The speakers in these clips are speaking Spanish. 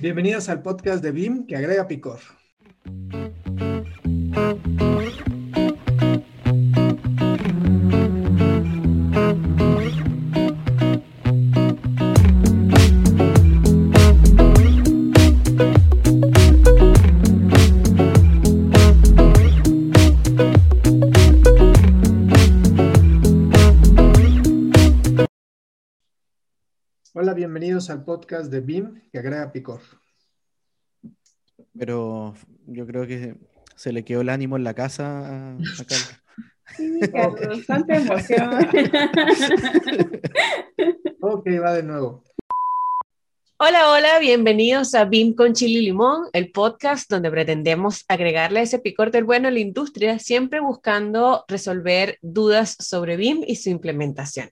Bienvenidos al podcast de BIM que agrega picor. Bienvenidos al podcast de BIM que agrega picor. Pero yo creo que se le quedó el ánimo en la casa a, a Carlos. Sí, Carlos, tanta emoción. Ok, va de nuevo. Hola, hola, bienvenidos a BIM con Chile y Limón, el podcast donde pretendemos agregarle ese picor del bueno a la industria, siempre buscando resolver dudas sobre BIM y su implementación.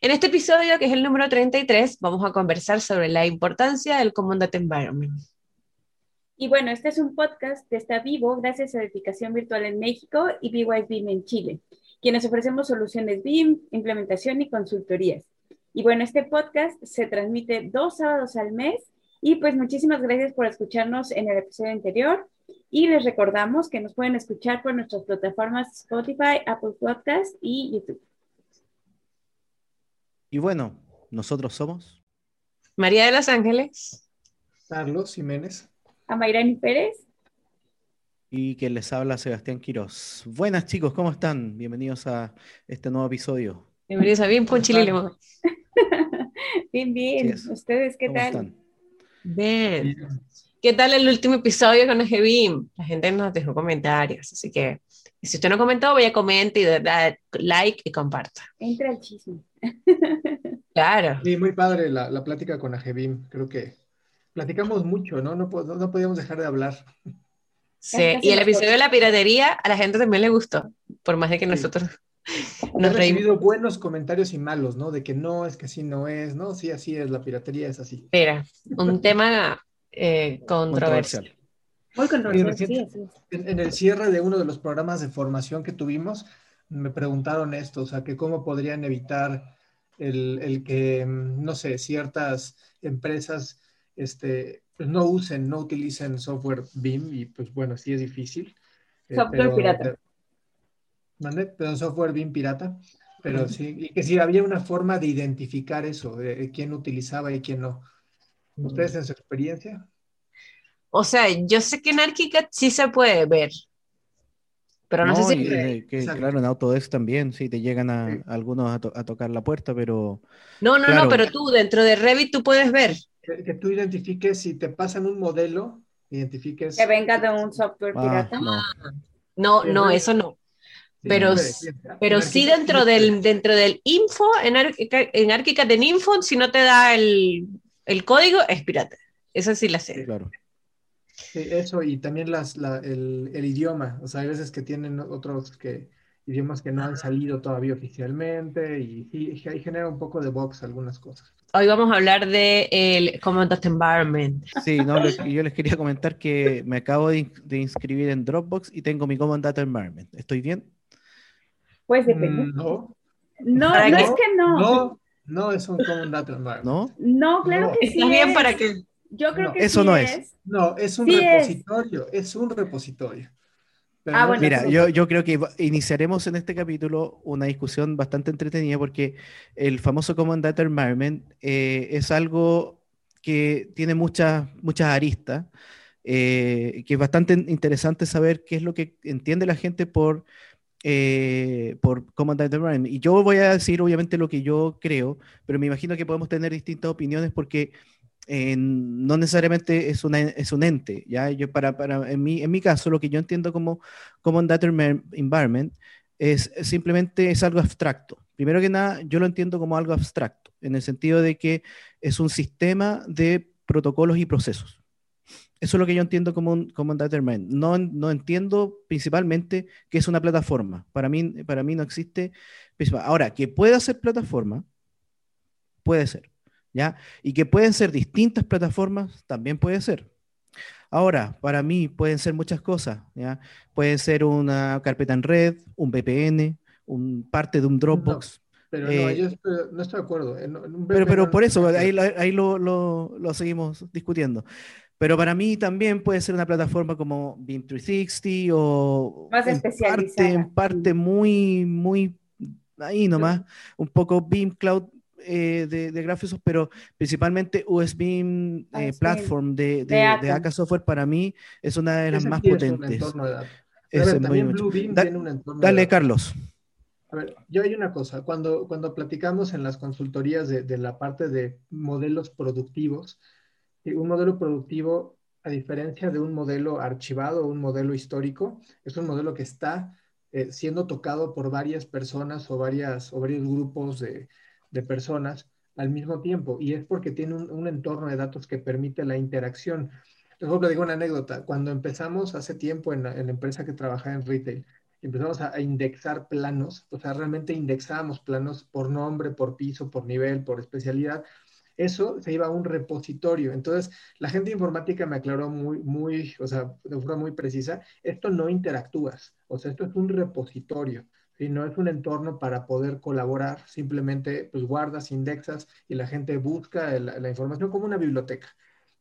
En este episodio, que es el número 33, vamos a conversar sobre la importancia del Common Data Environment. Y bueno, este es un podcast que está vivo gracias a Edificación Virtual en México y BYS BIM en Chile, quienes ofrecemos soluciones BIM, implementación y consultorías. Y bueno, este podcast se transmite dos sábados al mes y pues muchísimas gracias por escucharnos en el episodio anterior y les recordamos que nos pueden escuchar por nuestras plataformas Spotify, Apple Podcast y YouTube. Y bueno, nosotros somos. María de los Ángeles. Carlos Jiménez. A Mayrani Pérez. Y que les habla Sebastián Quiroz. Buenas chicos, ¿cómo están? Bienvenidos a este nuevo episodio. Bienvenidos a BIM con Chile Limón. Bien, bien. ¿Ustedes qué ¿Cómo tal? están? Bien. ¿Qué tal el último episodio con BIM? La gente nos dejó comentarios, así que si usted no comentó, vaya, comente y da, da like y comparta. Entra el chisme. Claro. Sí, muy padre la, la plática con Ajebim. Creo que platicamos mucho, ¿no? No, no, no podíamos dejar de hablar. Sí, y el episodio de la piratería a la gente también le gustó, por más de que Sí. nosotros He nos reímos. recibido buenos comentarios y malos, ¿no? De que no, es que así no es, ¿no? Sí, así es, la piratería es así. Mira, un tema eh, controversial. Controversial. Muy controversial. Sí. En, en el cierre de uno de los programas de formación que tuvimos, me preguntaron esto, o sea, que cómo podrían evitar el, el que, mm, no sé, ciertas empresas este, pues no usen, no utilicen software BIM y pues bueno, sí es difícil. eh, Software pirata. ¿Mande? Pero software BIM pirata, pero sí, y que si había una forma de identificar eso, de, quién utilizaba y quién no. ¿Ustedes en su experiencia? O sea, yo sé que en ArchiCAD sí se puede ver, pero no, sé y, si... eh, que, claro, en Autodesk también, sí, te llegan a, Sí. algunos a, to- a tocar la puerta, pero No, no, claro. no, pero tú dentro de Revit tú puedes ver. Que, que tú identifiques, si te pasan un modelo, identifiques. Que venga de un software ah, pirata. no. No, Sí, no, eso no. Pero sí, Pero sí dentro del, dentro del info, en, Archicad, en ArchiCAD en info, si no te da el, el código, es pirata. Eso sí la sé. Claro. Sí, eso, y también las, la- el, el idioma. O sea, hay veces que tienen otros que, idiomas que no han salido todavía oficialmente y, y, y genera un poco de box algunas cosas. Hoy vamos a hablar de el Common Data Environment. Sí, no, les- yo les quería comentar que me acabo de, in- de inscribir en Dropbox y tengo mi Common Data Environment. ¿Estoy bien? Pues depende. Mm, no, No, ¿Para no qué? es que no. no, no es un Common Data Environment. ¿No? No, claro No. que sí. ¿Está bien es. para que Yo creo No, que eso sí no es. No, es un Sí es. repositorio, es un repositorio. Pero Ah, no bueno, es- Mira, yo, yo creo que iniciaremos en este capítulo una discusión bastante entretenida porque el famoso Common Data Environment eh, es algo que tiene muchas, muchas aristas, eh, que es bastante interesante saber qué es lo que entiende la gente por, eh, por Common Data Environment. Y yo voy a decir obviamente lo que yo creo, pero me imagino que podemos tener distintas opiniones porque eh, no necesariamente es, una, es un ente, ¿ya? Yo para, para, en, mi, en mi caso, lo que yo entiendo como Common Data Envi- Environment es simplemente es algo abstracto. Primero que nada, yo lo entiendo como algo abstracto, en el sentido de que es un sistema de protocolos y procesos. Eso es lo que yo entiendo como un Data Environment. No, no entiendo principalmente que es una plataforma. Para mí, para mí no existe. Ahora, que pueda ser plataforma, puede ser. ¿ya? Y que pueden ser distintas plataformas, también puede ser. Ahora, para mí pueden ser muchas cosas, ¿ya? Pueden ser una carpeta en red, un VPN, un, parte de un Dropbox, Pero no, eh, no estoy de acuerdo. pero, pero por eso, ahí, ahí lo, lo, lo, seguimos discutiendo. Pero para mí también puede ser una plataforma como Beam 360 o más en parte, en parte muy, muy ahí nomás, un poco Beam Cloud eh, de, de Graphics, pero principalmente USB eh, Platform de, de, de, AK. Software para mí es una de las más potentes. Dale, Carlos. A ver, yo hay una cosa, cuando, cuando platicamos en las consultorías de, de la parte de modelos productivos, un modelo productivo, a diferencia de un modelo archivado un modelo histórico, es un modelo que está eh, siendo tocado por varias personas o, varias, o varios grupos de, de personas al mismo tiempo, y es porque tiene un, entorno de datos que permite la interacción. Por ejemplo, digo una anécdota, cuando empezamos hace tiempo en la, en la empresa que trabajaba en retail, empezamos a, indexar planos, o sea, realmente indexábamos planos por nombre, por piso, por nivel, por especialidad. Eso se iba a un repositorio. Entonces, la gente informática me aclaró muy, muy, o sea, de forma muy precisa, esto no interactúas, o sea, esto es un repositorio. ¿sí? No es un entorno para poder colaborar, simplemente pues guardas, indexas y la gente busca la, información como una biblioteca,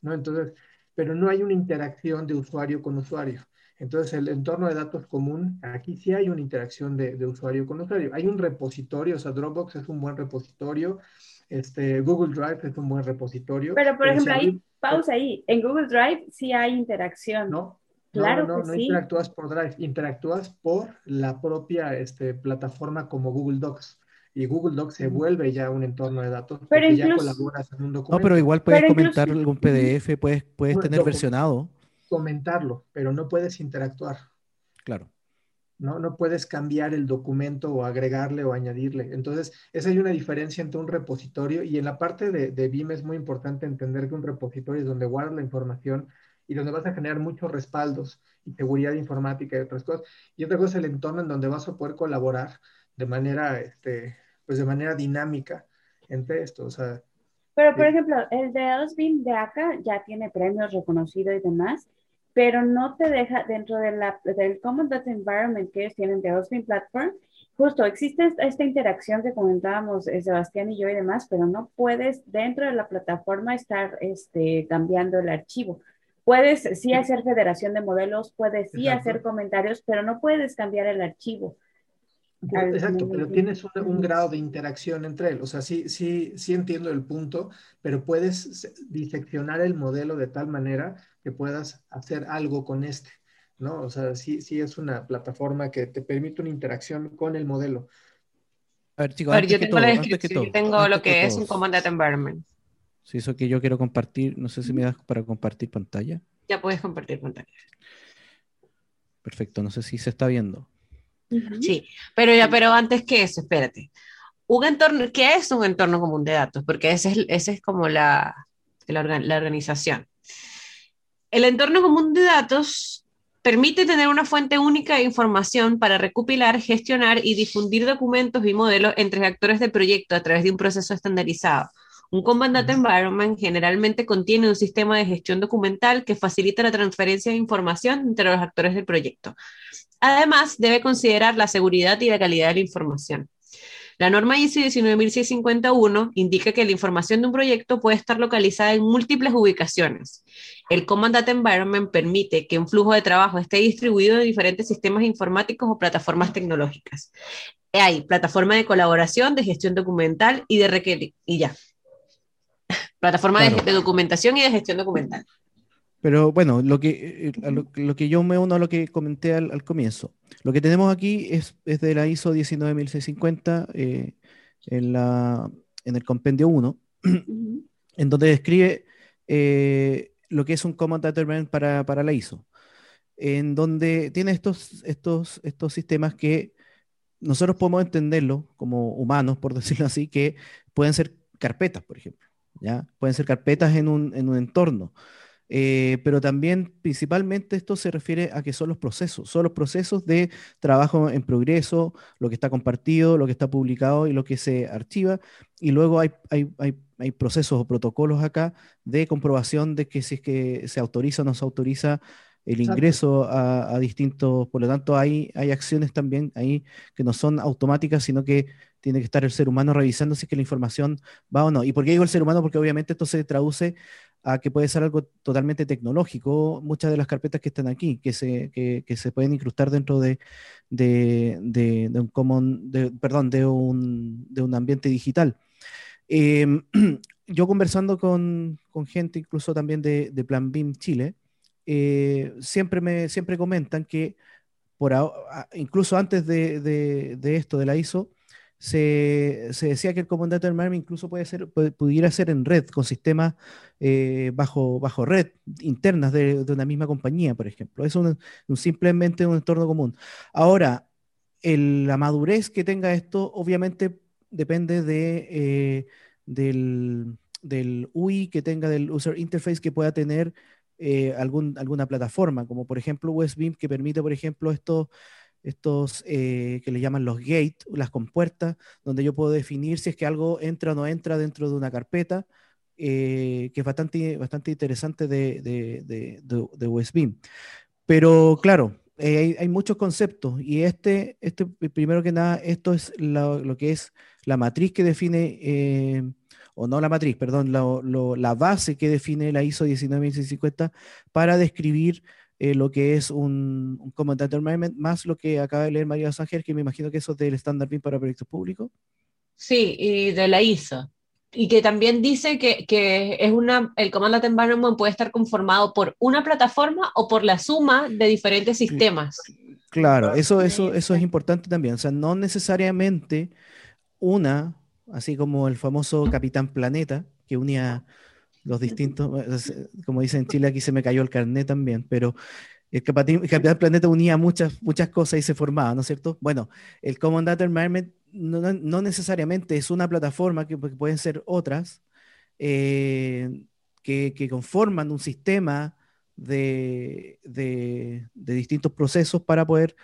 ¿no? Entonces, pero no hay una interacción de usuario con usuario. Entonces, el entorno de datos común, aquí sí hay una interacción de, usuario con usuario. Hay un repositorio, o sea, Dropbox es un buen repositorio, este, Google Drive es un buen repositorio. Pero, por ejemplo, ahí, pausa ahí, en Google Drive sí hay interacción. No, claro no, no, no interactúas por Drive, interactúas por la propia este, plataforma como Google Docs. Y Google Docs se vuelve ya un entorno de datos pero porque ya colaboras en un documento. No, pero igual puedes comentar algún PDF, puedes, puedes tener versionado comentarlo, pero no puedes interactuar. Claro. ¿No? No puedes cambiar el documento o agregarle o añadirle. Entonces, esa hay una diferencia entre un repositorio y en la parte de, de BIM es muy importante entender que un repositorio es donde guardas la información y donde vas a generar muchos respaldos y seguridad informática y otras cosas. Y otra cosa es el entorno en donde vas a poder colaborar de manera, este, pues de manera dinámica entre esto. O sea, pero, por ejemplo, el de BIM de acá ya tiene premios reconocidos y demás pero no te deja dentro de la, del Common Data Environment que ellos tienen de Hosting Platform, justo existe esta interacción que comentábamos eh, Sebastián y yo y demás, pero no puedes dentro de la plataforma estar este, cambiando el archivo. Puedes sí hacer federación de modelos, puedes sí hacer comentarios, pero no puedes cambiar el archivo. Exacto, pero tienes un, un, grado de interacción entre él. O sea, sí, sí, sí entiendo el punto, pero puedes diseccionar el modelo de tal manera que puedas hacer algo con este, ¿no? O sea, sí, sí es una plataforma que te permite una interacción con el modelo. A ver, chicos, yo tengo la descripción, yo tengo lo que, es un Command Data Environment. Sí, eso que yo quiero compartir, no sé si me das para compartir pantalla. Ya puedes compartir pantalla. Perfecto, no sé si se está viendo. Sí, pero ya, pero antes que eso, espérate. Un entorno, ¿qué es un entorno común de datos? Porque ese es, ese es como la, la, organización. El entorno común de datos permite tener una fuente única de información para recopilar, gestionar y difundir documentos y modelos entre actores del proyecto a través de un proceso estandarizado. Un Data Environment generalmente contiene un sistema de gestión documental que facilita la transferencia de información entre los actores del proyecto. Además, debe considerar la seguridad y la calidad de la información. La norma ISO 19651 indica que la información de un proyecto puede estar localizada en múltiples ubicaciones. El Command Data Environment permite que un flujo de trabajo esté distribuido en diferentes sistemas informáticos o plataformas tecnológicas. Hay plataforma de colaboración, de gestión documental y de y ya. Plataforma de, documentación y de gestión documental. Pero bueno, lo que, eh, lo, que yo me uno a lo que comenté al, comienzo. Lo que tenemos aquí es, es de la ISO 19650 eh, en, la, en el compendio 1, en donde describe eh, lo que es un Common Data para, para la ISO, en donde tiene estos, estos, estos sistemas que nosotros podemos entenderlo como humanos, por decirlo así, que pueden ser carpetas, por ejemplo. ¿Ya? Pueden ser carpetas en un, en un entorno. Eh, pero también principalmente esto se refiere a que son los procesos, son los procesos de trabajo en progreso, lo que está compartido, lo que está publicado y lo que se archiva. Y luego hay, hay, hay, hay procesos o protocolos acá de comprobación de que si es que se autoriza o no se autoriza el ingreso a, distintos, por lo tanto hay, hay acciones también ahí que no son automáticas, sino que tiene que estar el ser humano revisando si es que la información va o no. ¿Y por qué digo el ser humano? Porque obviamente esto se traduce a que puede ser algo totalmente tecnológico, muchas de las carpetas que están aquí, que se, que, se pueden incrustar dentro de, de, un common, perdón, de un, de un ambiente digital. Em, yo conversando con, con, gente incluso también de, Plan BIM Chile, eh, siempre me siempre comentan que por incluso antes de, de, esto de la ISO, se, decía que el Common Data Environment incluso puede ser, pudiera ser en red, con sistemas eh, bajo, bajo red, internas de, una misma compañía, por ejemplo. Es simplemente un entorno común. Ahora, la madurez que tenga esto, obviamente, depende de, eh, del, del, UI que tenga, del user interface que pueda tener eh, algún, alguna plataforma, como por ejemplo WebBeam, que permite, por ejemplo, esto estos eh, que le llaman los gates, las compuertas, donde yo puedo definir si es que algo entra o no entra dentro de una carpeta, eh, que es bastante, bastante interesante de, de, de, Pero claro, eh, hay, muchos conceptos y este, este, primero que nada, esto es lo, que es la matriz que define, o no la matriz, perdón, la base que define la ISO 19650 para describir eh, lo que es un, un Common Data Environment, más lo que acaba de leer María Sánchez, que me imagino que eso es del Standard BIM para proyectos públicos. Sí, y de la ISO. Y que también dice que, que, es una, el Command Data Environment puede estar conformado por una plataforma o por la suma de diferentes sistemas. Claro, eso, eso, eso es importante también. O sea, no necesariamente una, así como el famoso Capitán Planeta, que unía los distintos, como dicen en Chile, aquí se me cayó el carnet también, pero el Capitán Planeta unía muchas, muchas cosas y se formaba, ¿no es cierto? Bueno, el Common Data Environment no, necesariamente es una plataforma, que, pueden ser otras, eh, que, conforman un sistema de, de, distintos procesos para poder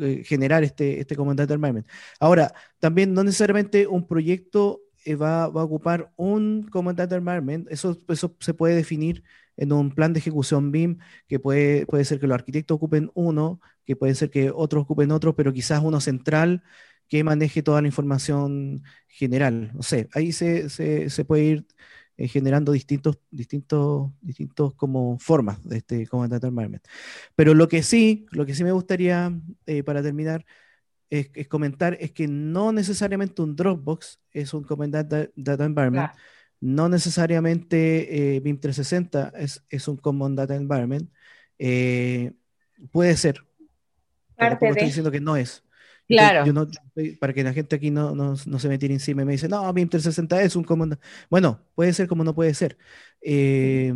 eh, generar este, este Common Data Environment. Ahora, también no necesariamente un proyecto eh, va, va, a ocupar un Common Data Environment. Eso, eso se puede definir en un plan de ejecución BIM, que puede, puede ser que los arquitectos ocupen uno, que puede ser que otros ocupen otro, pero quizás uno central que maneje toda la información general. No sé, ahí se, se, se puede ir eh, generando distintos, distintos, distintos como formas de este Common Data Environment. Pero lo que sí, lo que sí me gustaría, eh, para terminar, es, comentar es que no necesariamente un Dropbox es un Common Data, Environment, no necesariamente eh, BIM 360 es, es, un Common Data Environment, eh, puede ser. Parte de... estoy diciendo que no es. Claro. para que la gente aquí no, no, no, se me tire encima y me dice, no, BIM 360 es un Common Bueno, puede ser como no puede ser. Eh,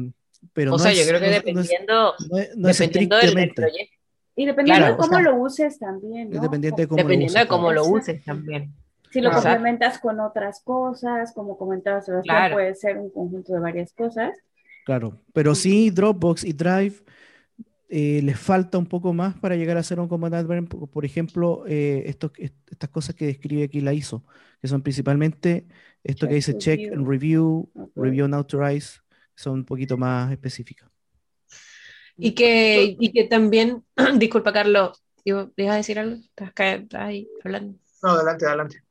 pero o sea, yo creo que dependiendo, dependiendo del proyecto y dependiendo de cómo lo uses también. ¿no? Dependiendo de cómo, lo, uses, de cómo lo uses también. Si lo complementas con otras cosas, como comentabas, puede ser un conjunto de varias cosas. Claro, pero sí Dropbox y Drive eh, les falta un poco más para llegar a ser un comandante. Por ejemplo, eh, estas cosas que describe aquí la ISO, que son principalmente esto que dice check and review, review and authorize, son un poquito más específicas. Y que, y que también, disculpa Carlos, ¿ibas a decir algo? ¿Estás, ahí hablando? No, adelante, adelante.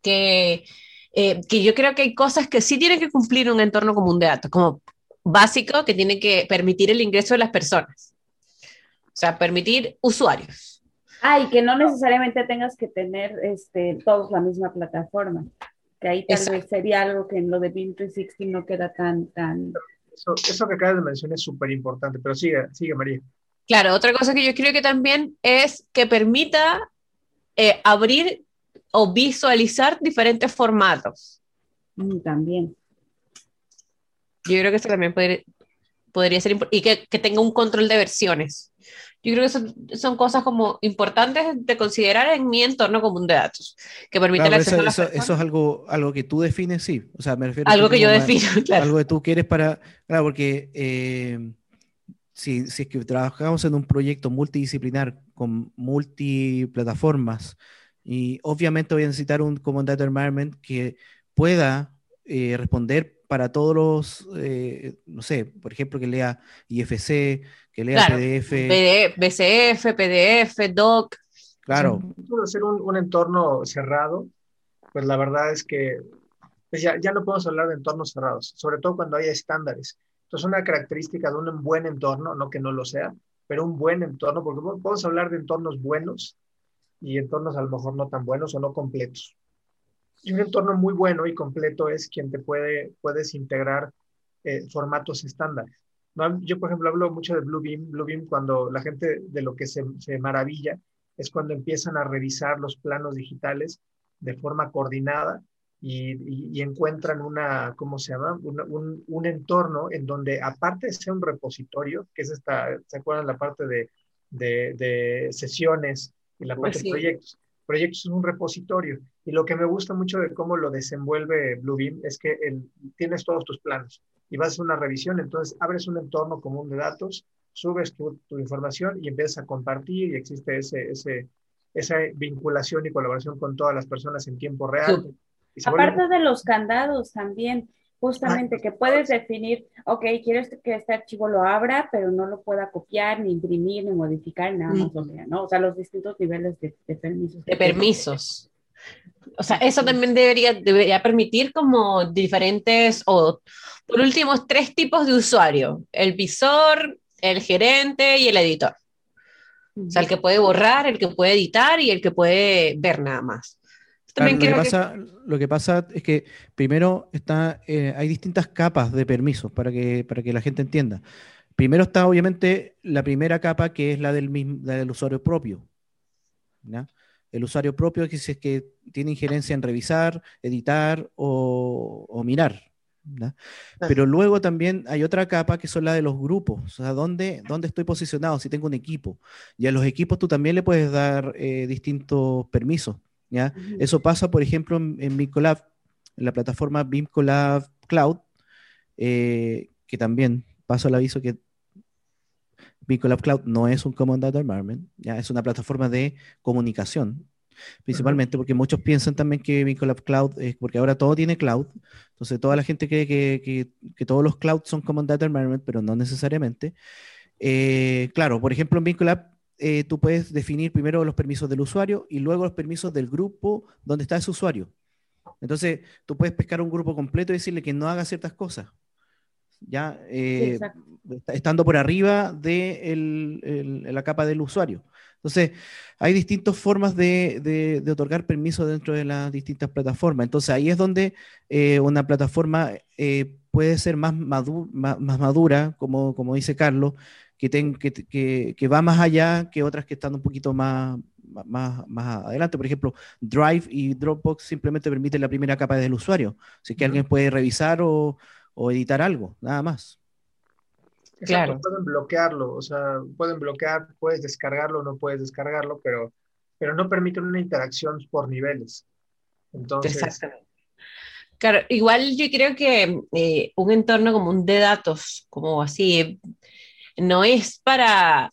Que, eh, que yo creo que hay cosas que sí tienen que cumplir un entorno común de datos, como básico, que tiene que permitir el ingreso de las personas. O sea, permitir usuarios. Ah, y que no necesariamente tengas que tener este, todos la misma plataforma. Que ahí tal vez sería algo que en lo de BIM 360 no queda tan, tan, eso, que acabas de mencionar es súper importante, pero sigue, sigue María. Claro, otra cosa que yo creo que también es que permita eh, abrir o visualizar diferentes formatos. Mm, también. Yo creo que eso también podría, podría ser y que, que, tenga un control de versiones. Yo creo que son, son, cosas como importantes de considerar en mi entorno común de datos, que permite eso, eso, es algo, algo que tú defines, sí. O sea, me refiero algo que yo defino, claro. Algo que tú quieres para, claro, porque eh, si, si, es que trabajamos en un proyecto multidisciplinar con multiplataformas, y obviamente voy a necesitar un Common Data Environment que pueda eh, responder para todos los, eh, no sé, por ejemplo, que lea IFC, que lea PDF. BCF, PDF, DOC. Claro. ser un, un, entorno cerrado, pues la verdad es que pues ya, ya no podemos hablar de entornos cerrados, sobre todo cuando hay estándares. Entonces, una característica de un buen entorno, no que no lo sea, pero un buen entorno, porque podemos hablar de entornos buenos y entornos a lo mejor no tan buenos o no completos. Y un entorno muy bueno y completo es quien te puede, puedes integrar eh, formatos estándares. Yo, por ejemplo, hablo mucho de Bluebeam. Bluebeam, cuando la gente de lo que se, se maravilla es cuando empiezan a revisar los planos digitales de forma coordinada y, encuentran una, ¿cómo se llama? un, un, entorno en donde aparte de ser un repositorio, que es esta, ¿se acuerdan la parte de, de, de sesiones y la parte de proyectos? Proyectos es un repositorio y lo que me gusta mucho de cómo lo desenvuelve Bluebeam es que el, tienes todos tus planos y vas a hacer una revisión, entonces abres un entorno común de datos, subes tu, tu información y empiezas a compartir y existe ese, ese, esa vinculación y colaboración con todas las personas en tiempo real. Aparte de los candados también, justamente que puedes definir, ok, quieres que este archivo lo abra, pero no lo pueda copiar, ni imprimir, ni modificar, nada más, ¿no? O sea, los distintos niveles de, permisos. De permisos. O sea, eso también debería, debería permitir como diferentes, o por último, tres tipos de usuario, el visor, el gerente y el editor. O sea, el que puede borrar, el que puede editar y el que puede ver nada más lo, que pasa, lo que pasa es que primero está, eh, hay distintas capas de permisos para que, para que la gente entienda. Primero está obviamente la primera capa que es la del, del usuario propio. El usuario propio que es que tiene injerencia en revisar, editar o, mirar. Pero luego también hay otra capa que son la de los grupos, o sea, ¿dónde, dónde estoy posicionado? Si tengo un equipo. Y a los equipos tú también le puedes dar eh, distintos permisos. Eso pasa, por ejemplo, en, en en la plataforma BIM Cloud, eh, que también paso el aviso que BIM Cloud no es un Common Data Environment, ¿ya? es una plataforma de comunicación, principalmente porque muchos piensan también que BIM Cloud es porque ahora todo tiene cloud, entonces toda la gente cree que, todos los clouds son Common Data Environment, pero no necesariamente. Eh, claro, por ejemplo, en BIM eh, tú puedes definir primero los permisos del usuario y luego los permisos del grupo donde está ese usuario. Entonces, tú puedes pescar un grupo completo y decirle que no haga ciertas cosas. Ya eh, estando por arriba de la capa del usuario. Entonces, hay distintas formas de, otorgar permisos dentro de las distintas plataformas. Entonces, ahí es donde eh, una plataforma puede ser más, más, madura, como, como dice Carlos, que, que, va más allá que otras que están un poquito más, más, más adelante. Por ejemplo, Drive y Dropbox simplemente permiten la primera capa del usuario. Así que alguien puede revisar o, editar algo, nada más. claro. Pueden bloquearlo, o sea, pueden bloquear, puedes descargarlo o no puedes descargarlo, pero, pero no permiten una interacción por niveles. Entonces, Exactamente. Claro, igual yo creo que eh, un entorno como un de datos, como así, no es para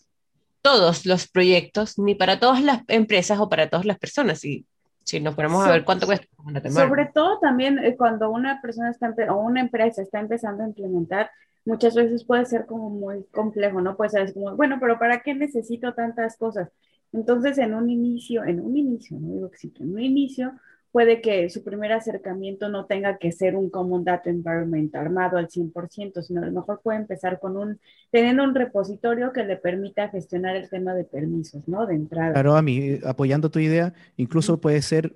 todos los proyectos, ni para todas las empresas o para todas las personas. Y si nos ponemos a ver cuánto cuesta. Sobre todo también eh, cuando una persona está o una empresa está empezando a implementar, muchas veces puede ser como muy complejo, ¿no? Puede ser como, bueno, pero ¿para qué necesito tantas cosas? Entonces, en un inicio, en un inicio, no digo que sí, en un inicio, puede que su primer acercamiento no tenga que ser un Common Data Environment armado al 100%, sino a lo mejor puede empezar con un, teniendo un repositorio que le permita gestionar el tema de permisos, ¿no? De entrada. Claro, a mí, apoyando tu idea, incluso puede ser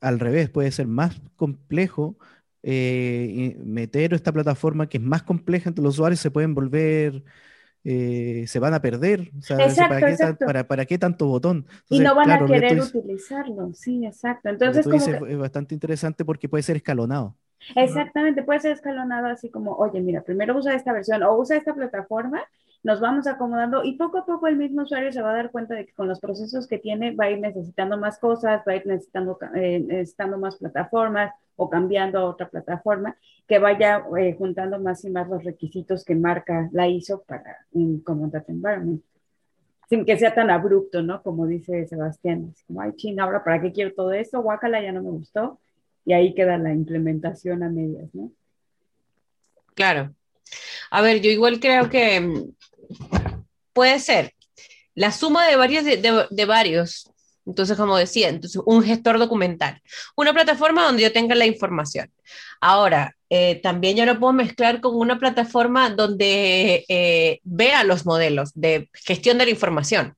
al revés, puede ser más complejo eh, meter esta plataforma que es más compleja entre los usuarios, se pueden volver eh, se van a perder. exacto, ¿para, qué, tanto botón? y no van a querer utilizarlo, sí, exacto. Entonces, es bastante interesante porque puede ser escalonado. Exactamente, puede ser escalonado así como, oye, mira, primero usa esta versión o usa esta plataforma, nos vamos acomodando y poco a poco el mismo usuario se va a dar cuenta de que con los procesos que tiene va a ir necesitando más cosas, va a ir necesitando, eh, necesitando más plataformas o cambiando a otra plataforma que vaya eh, juntando más y más los requisitos que marca la ISO para un Common Data Environment. Sin que sea tan abrupto, ¿no? Como dice Sebastián, es como, ay, ching, ahora, ¿para qué quiero todo esto? Guácala, ya no me gustó. y ahí queda la implementación a medias, ¿no? Claro. A ver, yo igual creo que mm, puede ser la suma de varios, de, varios. Entonces, como decía, entonces un gestor documental, una plataforma donde yo tenga la información. Ahora, eh, también yo lo puedo mezclar con una plataforma donde eh, vea los modelos de gestión de la información.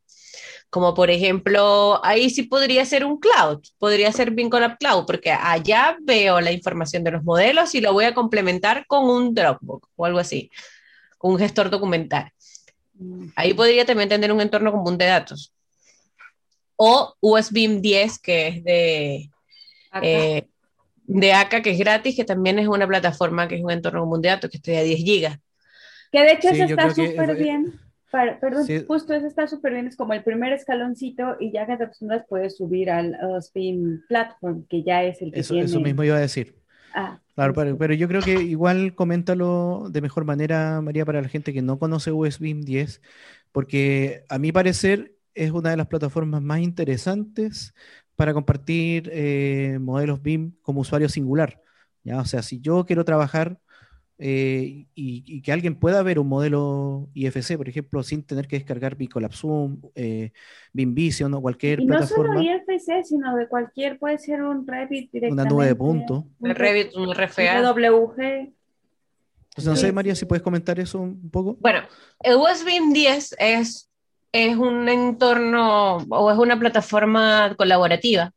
Como por ejemplo, ahí sí podría ser un cloud, podría ser Vincolab Cloud, porque allá veo la información de los modelos y lo voy a complementar con un Dropbox o algo así, un gestor documental. Ahí podría también tener un entorno común de datos. O USB 10, que es de, eh, de ACA, que es gratis, que también es una plataforma que es un entorno común de datos, que está a 10 gigas. Que de hecho eso está súper bien perdón, justo eso está súper bien, es como el primer escaloncito y ya cada persona puede subir al Spin Platform, que ya es el que eso, tiene... Eso mismo iba a decir. Ah, claro, pero, yo creo que igual coméntalo de mejor manera, María, para la gente que no conoce USB 10, porque a mi parecer es una de las plataformas más interesantes para compartir eh, modelos BIM como usuario singular. ¿ya? O sea, si yo quiero trabajar eh, y, que alguien pueda ver un modelo IFC, por ejemplo, sin tener que descargar Bicolab Zoom, eh, BIMVision o cualquier y no plataforma. No solo IFC, sino de cualquier, puede ser un Revit directamente. Una nube de punto. Un Revit, un RFA. WG. Entonces, no sé, María, si puedes comentar eso un poco. Bueno, el USB 10 es, es un entorno o es una plataforma colaborativa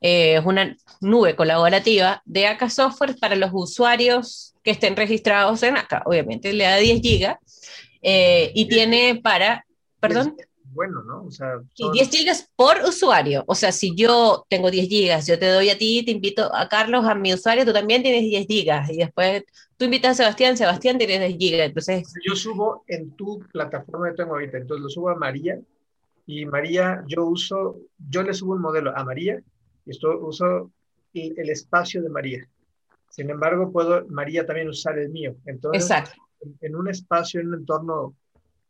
eh, es una nube colaborativa de AK Software para los usuarios que estén registrados en AK. Obviamente le da 10 gigas eh, y tiene para, perdón. Bueno, ¿no? O sea, y 10 gigas por usuario. O sea, si yo tengo 10 gigas, yo te doy a ti, te invito a Carlos, a mi usuario, tú también tienes 10 gigas. Y después tú invitas a Sebastián, Sebastián tienes 10 gigas. Entonces, yo subo en tu plataforma que tengo ahorita, entonces lo subo a María. Y María, yo uso, yo le subo un modelo a María esto uso el espacio de María. Sin embargo, puedo María también usar el mío. Entonces, En, un espacio, en un entorno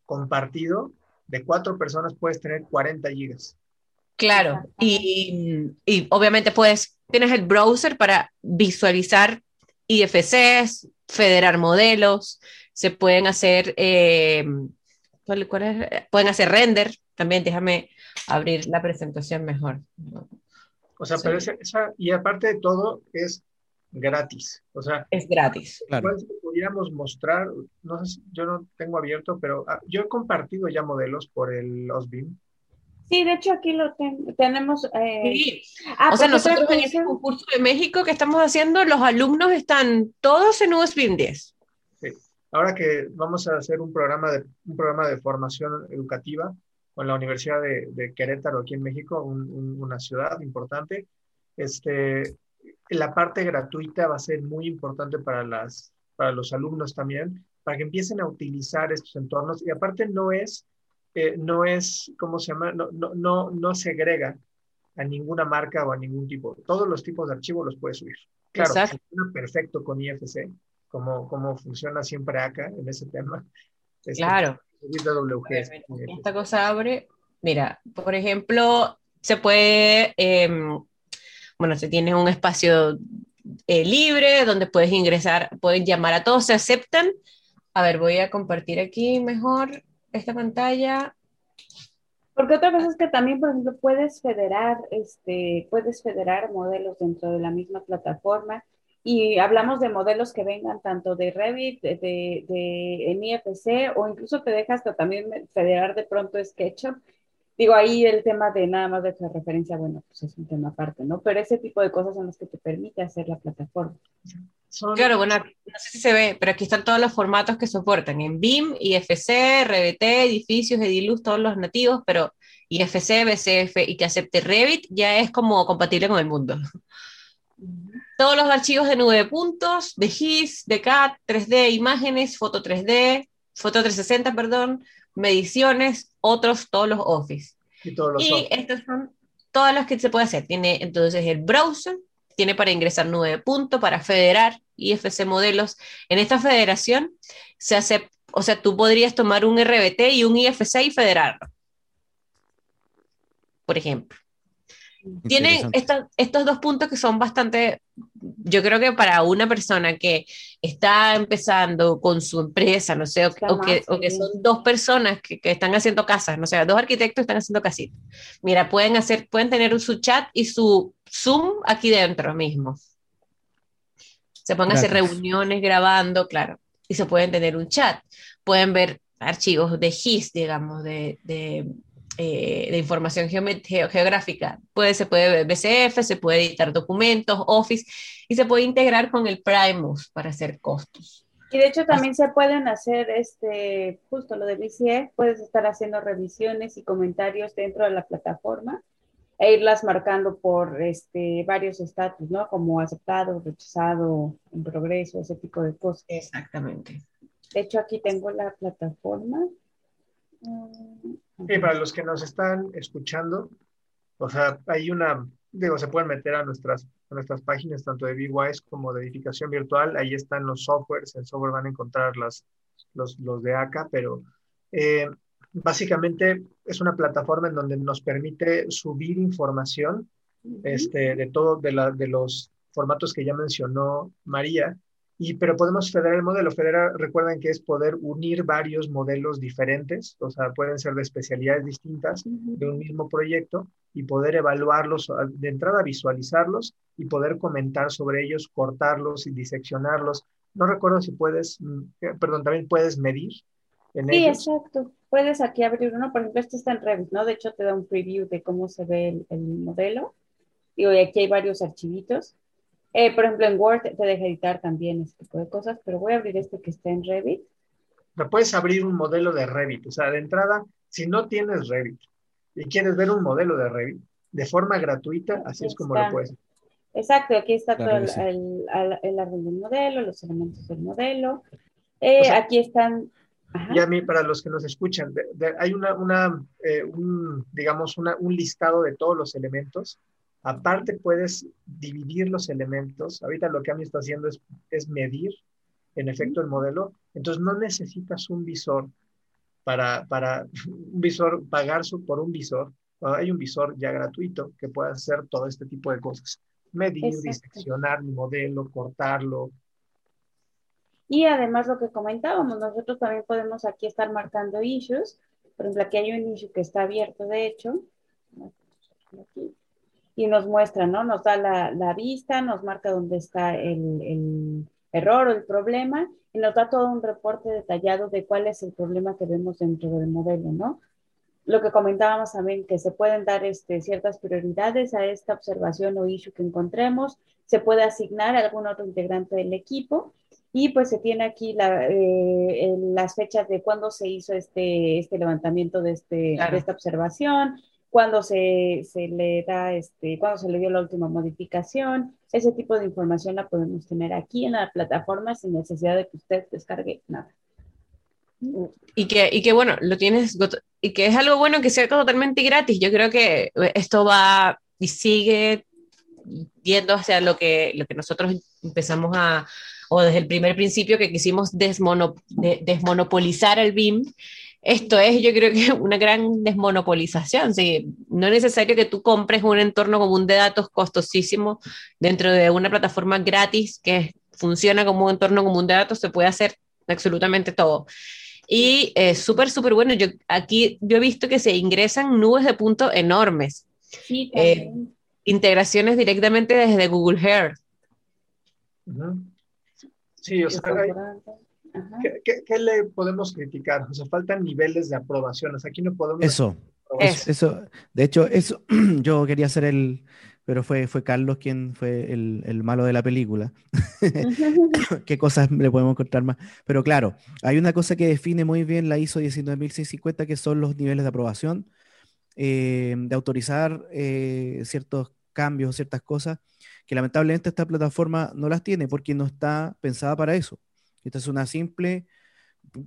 compartido de cuatro personas, puedes tener 40 gigas. Claro, y, y, obviamente puedes, tienes el browser para visualizar IFCs, federar modelos, se pueden hacer, eh, Pueden hacer render, también déjame abrir la presentación mejor. O sea, pero esa, y aparte de todo, es gratis. O sea, es gratis. Claro. Si pudiéramos mostrar, no sé si yo no tengo abierto, pero ah, yo he compartido ya modelos por el OSBIM. Sí, de hecho aquí lo tenemos. Eh... Sí. Ah, o sea, nosotros en ese concurso de México que estamos haciendo, los alumnos están todos en USBIM 10. Sí. Ahora que vamos a hacer un programa de, un programa de formación educativa, con la Universidad de, Querétaro aquí en México, una ciudad importante. Este, la parte gratuita va a ser muy importante para, las, para los alumnos también, para que empiecen a utilizar estos entornos. Y aparte no es, eh, no es, ¿cómo se llama? No, no, no, no segrega a ninguna marca o a ningún tipo. Todos los tipos de archivos los puedes subir. Claro, funciona perfecto con IFC, como, como funciona siempre acá en ese tema. Este, claro. Esta cosa abre, mira, por ejemplo, se puede, em, bueno, se tiene un espacio eh, libre donde puedes ingresar, pueden llamar a todos, se aceptan. A ver, voy a compartir aquí mejor esta pantalla. Porque otra cosa es que también, por ejemplo, puedes federar, este, puedes federar modelos dentro de la misma plataforma y hablamos de modelos que vengan tanto de Revit, de, de, en IFC o incluso te dejas también federar de pronto SketchUp. Digo, ahí el tema de nada más de esa referencia, bueno, pues es un tema aparte, ¿no? Pero ese tipo de cosas son las que te permite hacer la plataforma. Claro, bueno, no sé si se ve, pero aquí están todos los formatos que soportan, en BIM, IFC, RBT, edificios, Ediluz, todos los nativos, pero IFC, BCF y que acepte Revit ya es como compatible con el mundo todos los archivos de nube de puntos, de GIS, de CAD, 3D, imágenes, foto 3D, foto 360, perdón, mediciones, otros, todos los Office. Y, todos los y estos son todos los que se puede hacer. Tiene entonces el browser, tiene para ingresar nube de punto, para federar IFC modelos. En esta federación se hace, o sea, tú podrías tomar un RBT y un IFC y federarlo. Por ejemplo. Tienen estos dos puntos que son bastante, yo creo que para una persona que está empezando con su empresa, no sé, o, que, o que, son dos personas que, que, están haciendo casas, no sé, dos arquitectos están haciendo casitas. Mira, pueden hacer, pueden tener su chat y su Zoom aquí dentro mismo. Se pueden hacer reuniones grabando, claro, y se pueden tener un chat. Pueden ver archivos de GIS, digamos, de, de eh, de información geográfica. Puede, se puede ver BCF, se puede editar documentos, Office y se puede integrar con el Primus para hacer costos. Y de hecho también se pueden hacer, este, justo lo de BCF, puedes estar haciendo revisiones y comentarios dentro de la plataforma e irlas marcando por este, varios estatus, ¿no? Como aceptado, rechazado, en progreso, ese tipo de cosas. Exactamente. De hecho, aquí tengo la plataforma. Y para los que nos están escuchando, o sea, hay una, digo, se pueden meter a nuestras, nuestras páginas, tanto de BWise como de edificación virtual, ahí están los softwares, en software van a encontrar las, los, los de acá, pero eh, básicamente es una plataforma en donde nos permite subir información este, de todo, de, la, de los formatos que ya mencionó María, y, pero podemos federar el modelo. Federar, recuerden que es poder unir varios modelos diferentes, o sea, pueden ser de especialidades distintas de un mismo proyecto y poder evaluarlos, de entrada visualizarlos y poder comentar sobre ellos, cortarlos y diseccionarlos. No recuerdo si puedes, mm, eh, perdón, también puedes medir. En sí, exacto. Puedes aquí abrir uno, por ejemplo, este está en Revit, ¿no? De hecho, te da un preview de cómo se ve el, el modelo. Y hoy aquí hay varios archivitos eh, por ejemplo, en Word te deja editar también este tipo de cosas, pero voy a abrir este que está en Revit. puedes abrir un modelo de Revit, o sea, de entrada, si no tienes Revit y quieres ver un modelo de Revit de forma gratuita, así es como lo puedes. Exacto, aquí está todo el, el, árbol del modelo, los elementos del modelo. Eh, aquí están y a mí, para los que nos escuchan, hay una, una eh, un, digamos, una, un listado de todos los elementos Aparte, puedes dividir los elementos. Ahorita lo que a mí está haciendo es, es medir, en efecto, el modelo. Entonces, no necesitas un visor para, para un visor, pagar por un visor. Hay un visor ya gratuito que puede hacer todo este tipo de cosas. Medir, diseccionar mi modelo, cortarlo, y además lo que comentábamos, nosotros también podemos aquí estar marcando issues. Por ejemplo, aquí hay un issue que está abierto, de hecho. Aquí y nos muestra, ¿no? Nos da la, vista, nos marca dónde está el, error o el problema y nos da todo un reporte detallado de cuál es el problema que vemos dentro del modelo, ¿no? Lo que comentábamos también, que se pueden dar este, ciertas prioridades a esta observación o issue que encontremos, se puede asignar a algún otro integrante del equipo y pues se tiene aquí la, eh, las fechas de cuándo se hizo este, este levantamiento de, este, de esta observación, cuándo se, se, le da, este, cuándo se le dio la última modificación. Ese tipo de información la podemos tener aquí en la plataforma sin necesidad de que usted descargue nada. Y que, y que bueno, lo tienes, y que es algo bueno que sea totalmente gratis. Yo creo que esto va y sigue yendo hacia lo que, lo que nosotros empezamos a, o desde el primer principio que quisimos desmonopolizar el BIM esto es, yo creo que una gran desmonopolización. ¿sí? No es necesario que tú compres un entorno común de datos costosísimo dentro de una plataforma gratis que funciona como un entorno común de datos, se puede hacer absolutamente todo. Y es súper, súper bueno. Yo, aquí yo he visto que se ingresan nubes de puntos enormes. Sí, eh, integraciones directamente desde Google Earth. Sí, o sea, ¿Qué, le podemos criticar? O sea, faltan niveles de aprobación. aquí no podemos. Eso, eso. De hecho, eso yo quería hacer el. Pero fue, fue Carlos quien fue el, el malo de la película. ¿Qué cosas le podemos encontrar más? Pero claro, hay una cosa que define muy bien la ISO 19650, que son los niveles de aprobación, eh, de autorizar eh, ciertos cambios, ciertas cosas, que lamentablemente esta plataforma no las tiene porque no está pensada para eso. Esta es una simple,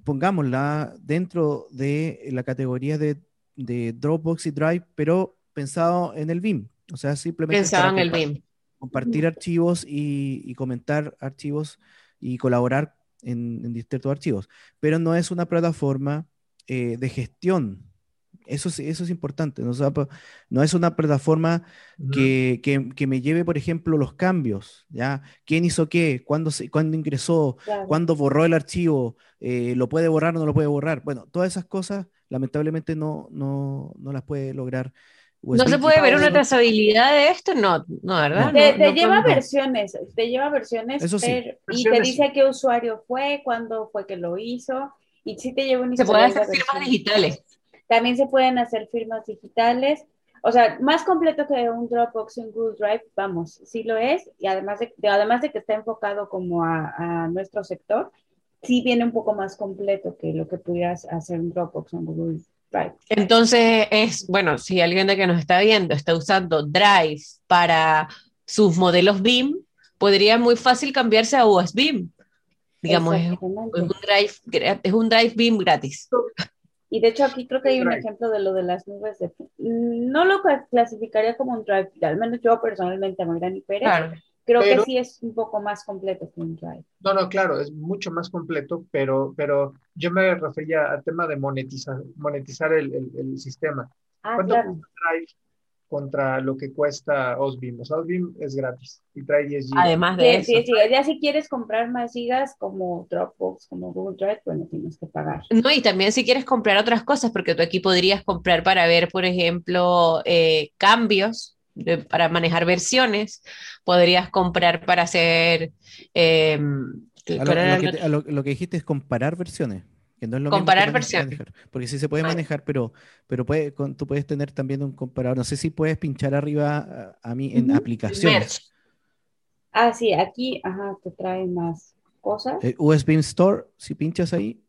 pongámosla dentro de la categoría de, Dropbox y Drive, pero pensado en el BIM. O sea, simplemente... Pensado en el BIM. Compartir archivos y, comentar archivos y colaborar en, distintos archivos. Pero no es una plataforma eh, de gestión Eso, eso es importante. ¿no? no es una plataforma que, que, me lleve, por ejemplo, los cambios. ¿ya? ¿Quién hizo qué? ¿Cuándo, se, cuándo ingresó? ¿Cuándo borró el archivo? Eh, ¿Lo puede borrar o no lo puede borrar? Bueno, todas esas cosas lamentablemente no, no, no las puede lograr ¿No se puede ver una trazabilidad de esto? No, no ¿verdad? Te, lleva versiones, te lleva versiones, y te dice qué usuario fue, cuándo fue que lo hizo, y sí te lleva un Se pueden hacer firmas digitales. También se pueden hacer firmas digitales. O sea, más completo que un Dropbox un Google Drive, vamos, sí lo es, y además de, además de que está enfocado como a, a nuestro sector, sí viene un poco más completo que lo que pudieras hacer un Dropbox o un Google entonces es, bueno, si alguien de que nos está viendo está usando Drive para sus modelos BIM, podría muy fácil cambiarse a USB BIM. Digamos, es un, drive, es un Drive BIM gratis. Y de hecho aquí creo que hay un ejemplo de lo de las nubes de... No lo clasificaría como un Drive, al menos yo personalmente, Magrani Pérez, claro. Creo que sí es un poco más completo que un Drive. No, no, claro, es mucho más completo, pero, pero yo me refería al tema de monetizar, monetizar el, el, sistema. Ah, ¿Cuánto claro. Drive contra lo que cuesta Osbeam? O sea, Osbeam es gratis y trae 10 GB. Además de eso. Sí, sí, ya si quieres comprar más gigas como Dropbox, como Google Drive, bueno, tienes que pagar. No, y también si quieres comprar otras cosas, porque tú aquí podrías comprar para ver, por ejemplo, eh, cambios para manejar versiones, podrías comprar para hacer... Em, lo, que dijiste es comparar versiones. Que no es lo comparar versiones. porque sí se puede manejar, pero, pero puede, tú puedes tener también un comparador. No sé si puedes pinchar arriba a, mí en aplicaciones. Ah, sí, aquí ajá, te trae más cosas. Eh, USB Store, si pinchas ahí.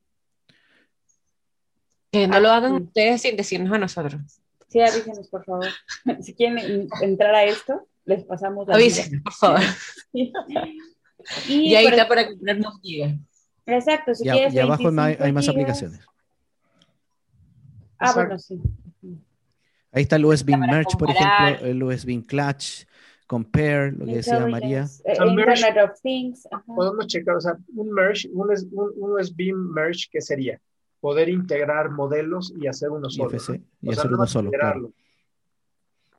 Que no lo hagan ustedes sin decirnos a nosotros. Sí, avísenos, por favor. si quieren entrar a esto, les pasamos la Avísenos, por favor. y, ahí está para comprarnos gigas. Exacto, si y, quieres. Y abajo hay, más aplicaciones. Ah, bueno, sí. Ahí está el USB Merge, por ejemplo, el USB Clutch, Compare, lo que decía María. Eh, Internet of Things. Podemos checar, o sea, un merge, un, un, USB merge, ¿qué sería? poder integrar modelos y hacer uno solo. y hacer uno solo.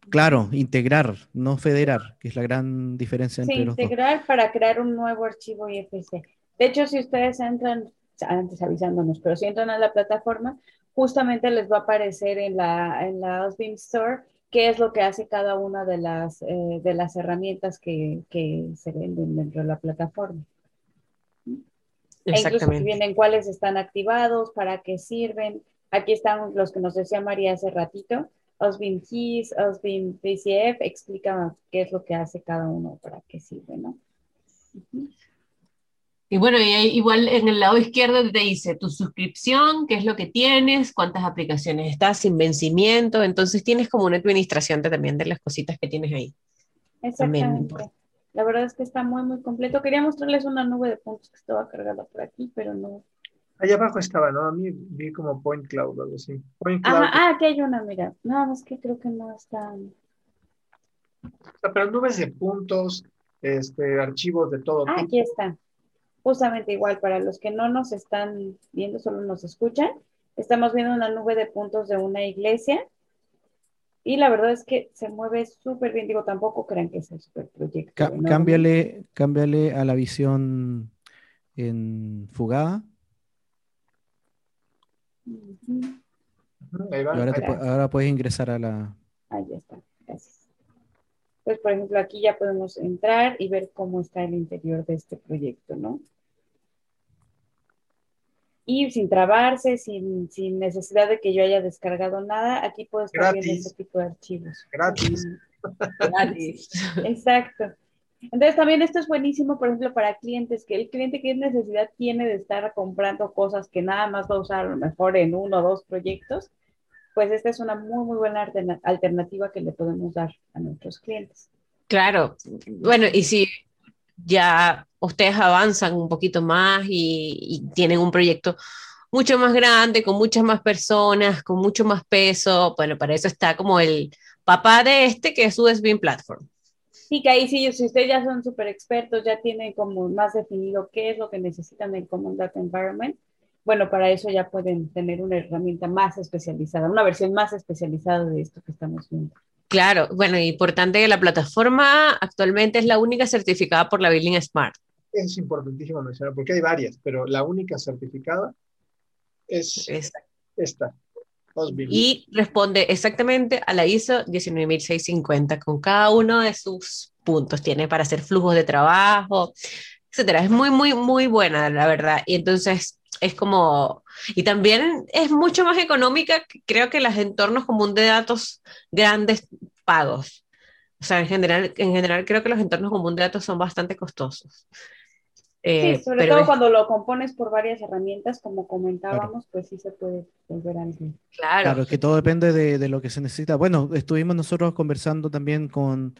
Claro. integrar, no federar, que es la gran diferencia entre los dos. Integrar para crear un nuevo archivo IFC. De hecho, si ustedes entran, antes avisándonos, pero si entran a la plataforma, justamente les va a aparecer en la, en la Osbeam Store qué es lo que hace cada una de las, eh, de las herramientas que, que se venden dentro de la plataforma. E incluso vienen cuáles están activados, para qué sirven. Aquí están los que nos decía María hace ratito. Osbin Keys, Osbin PCF, explica qué es lo que hace cada uno, para qué sirve, ¿no? Y bueno, igual en el lado izquierdo te dice tu suscripción, qué es lo que tienes, cuántas aplicaciones estás sin vencimiento, entonces tienes como una administración también de las cositas que tienes ahí. Exactamente. La verdad es que está muy, muy completo. Quería mostrarles una nube de puntos que estaba cargada por aquí, pero no. Allá abajo estaba, ¿no? A mí vi como Point Cloud o algo así. Point Cloud. ah, aquí hay una, mira. Nada más que creo que no está. Pero nubes de puntos, este, archivos de todo. Ah, aquí está. Justamente igual, para los que no nos están viendo, solo nos escuchan, estamos viendo una nube de puntos de una iglesia y la verdad es que se mueve súper bien. Digo, tampoco crean que es el super proyecto. cámbiale, a la visión en fugada. ahora, puedes ingresar a la. Ahí está, gracias. Entonces, por ejemplo, aquí ya podemos entrar y ver cómo está el interior de este proyecto, ¿no? y sin trabarse, sin, sin, necesidad de que yo haya descargado nada, aquí puedo estar viendo este tipo de archivos. Gratis. Gratis. Exacto. Entonces también esto es buenísimo, por ejemplo, para clientes, que el cliente qué necesidad tiene de estar comprando cosas que nada más va a usar a lo mejor en uno o dos proyectos, pues esta es una muy, muy buena alternativa que le podemos dar a nuestros clientes. Claro, bueno, y si ya ustedes avanzan un poquito más y, tienen un proyecto mucho más grande, con muchas más personas, con mucho más peso, bueno, para eso está como el papá de este, que es USB Platform. Sí, que ahí sí, si ustedes ya son súper expertos, ya tienen como más definido qué es lo que necesitan en Common Data Environment, bueno, para eso ya pueden tener una herramienta más especializada, una versión más especializada de esto que estamos viendo. Claro, bueno, importante que la plataforma actualmente es la única certificada por la Billing Smart. Es importantísimo mencionar, porque hay varias, pero la única certificada es esta. Y responde exactamente a la ISO 19650 con cada uno de sus puntos. Tiene para hacer flujos de trabajo, etcétera. Es muy, muy, muy buena, la verdad. Y entonces es como, y también es mucho más económica, creo que los entornos comunes de datos grandes pagos. O sea, en general, en general creo que los entornos comunes de datos son bastante costosos. Eh, sí, sobre todo cuando lo compones por varias herramientas, como comentábamos, pues sí se puede volver a Claro. claro, que todo depende de, de, lo que se necesita. Bueno, estuvimos nosotros conversando también con,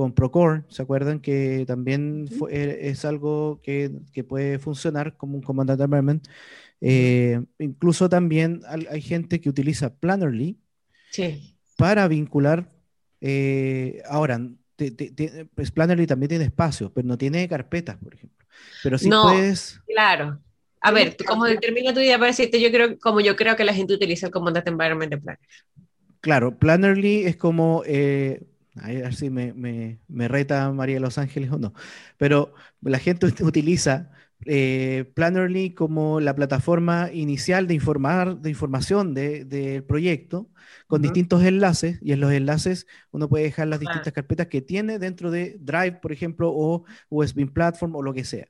con Procore, ¿se acuerdan? Que también eh, es algo que, que, puede funcionar como un comandante environment. Eh, incluso también hay, gente que utiliza Plannerly sí. para vincular. ahora, pues Plannerly también tiene espacio, pero no tiene carpetas, por ejemplo. Pero si no, puedes. Claro. A ver, como determina tu idea para decirte, yo creo, como yo creo que la gente utiliza el Command Environment de Planner. Claro, Plannerly es como, eh, a ver si me, me, me, reta María de Los Ángeles o no, pero la gente utiliza eh, Plannerly como la plataforma inicial de informar, de información del de proyecto, con distintos enlaces, y en los enlaces uno puede dejar las distintas carpetas que tiene dentro de Drive, por ejemplo, o USB Platform o lo que sea.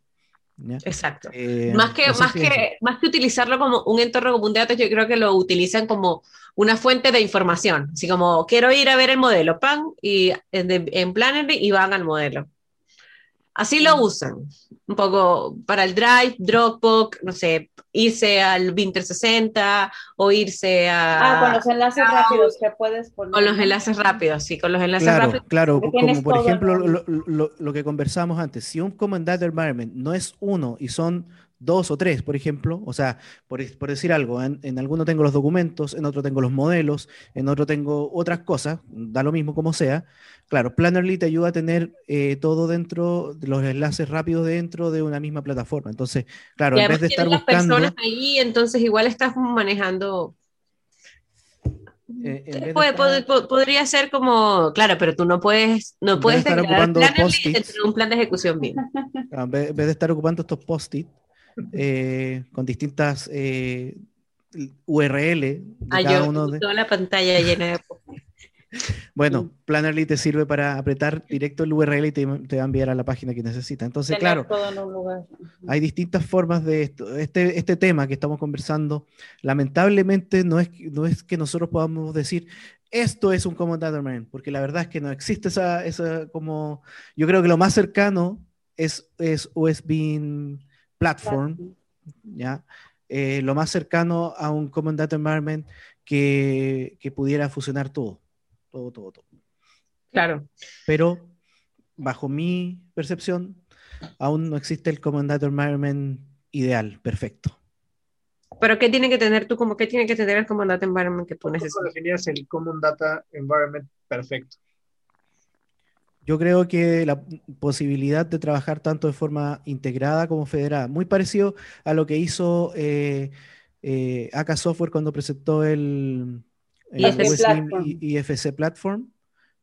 Exacto. Eh, más, que, más, que, más que utilizarlo como un entorno común de datos, yo creo que lo utilizan como una fuente de información. Así como quiero ir a ver el modelo, pan, y en, en Planner y van al modelo. Así lo usan, un poco para el Drive, Dropbox, no sé, irse al Winter 60 o irse a... Ah, con los enlaces rápidos que puedes poner. Con los enlaces rápidos, sí, con los enlaces claro, rápidos. Claro, como por ejemplo lo, lo, lo, que conversamos antes, si un Command Data Environment no es uno y son dos o tres, por ejemplo, o sea, por, por decir algo, en, en, alguno tengo los documentos, en otro tengo los modelos, en otro tengo otras cosas, da lo mismo como sea. Claro, Plannerly te ayuda a tener eh, todo dentro, de los enlaces rápidos dentro de una misma plataforma. Entonces, claro, en vez de estar buscando... personas ahí, entonces igual estás manejando... Eh, podría ser como, claro, pero tú no puedes, no puedes estar ocupando un plan de ejecución bien. En vez de estar ocupando estos post-it, eh, con distintas eh, URL. De ah, cada uno de... toda la pantalla llena de... Bueno, Plannerly te sirve para apretar directo el URL y te, va a enviar a la página que necesita. Entonces, claro, hay distintas formas de esto. Este, este tema que estamos conversando, lamentablemente no es, no es que nosotros podamos decir, esto es un Common Data porque la verdad es que no existe esa, esa como, yo creo que lo más cercano es, es platform, ¿ya? Eh, lo más cercano a un Common Data Environment que, que, pudiera fusionar todo, todo, todo, todo. Claro. Pero bajo mi percepción, aún no existe el Common Data Environment ideal, perfecto. Pero ¿qué tiene que tener tú, como qué tiene que tener el Common Data Environment que tú necesitas? ¿Cómo definirías el Common Data Environment perfecto? Yo creo que la posibilidad de trabajar tanto de forma integrada como federada, muy parecido a lo que hizo eh, eh AK Software cuando presentó el, IFC Platform.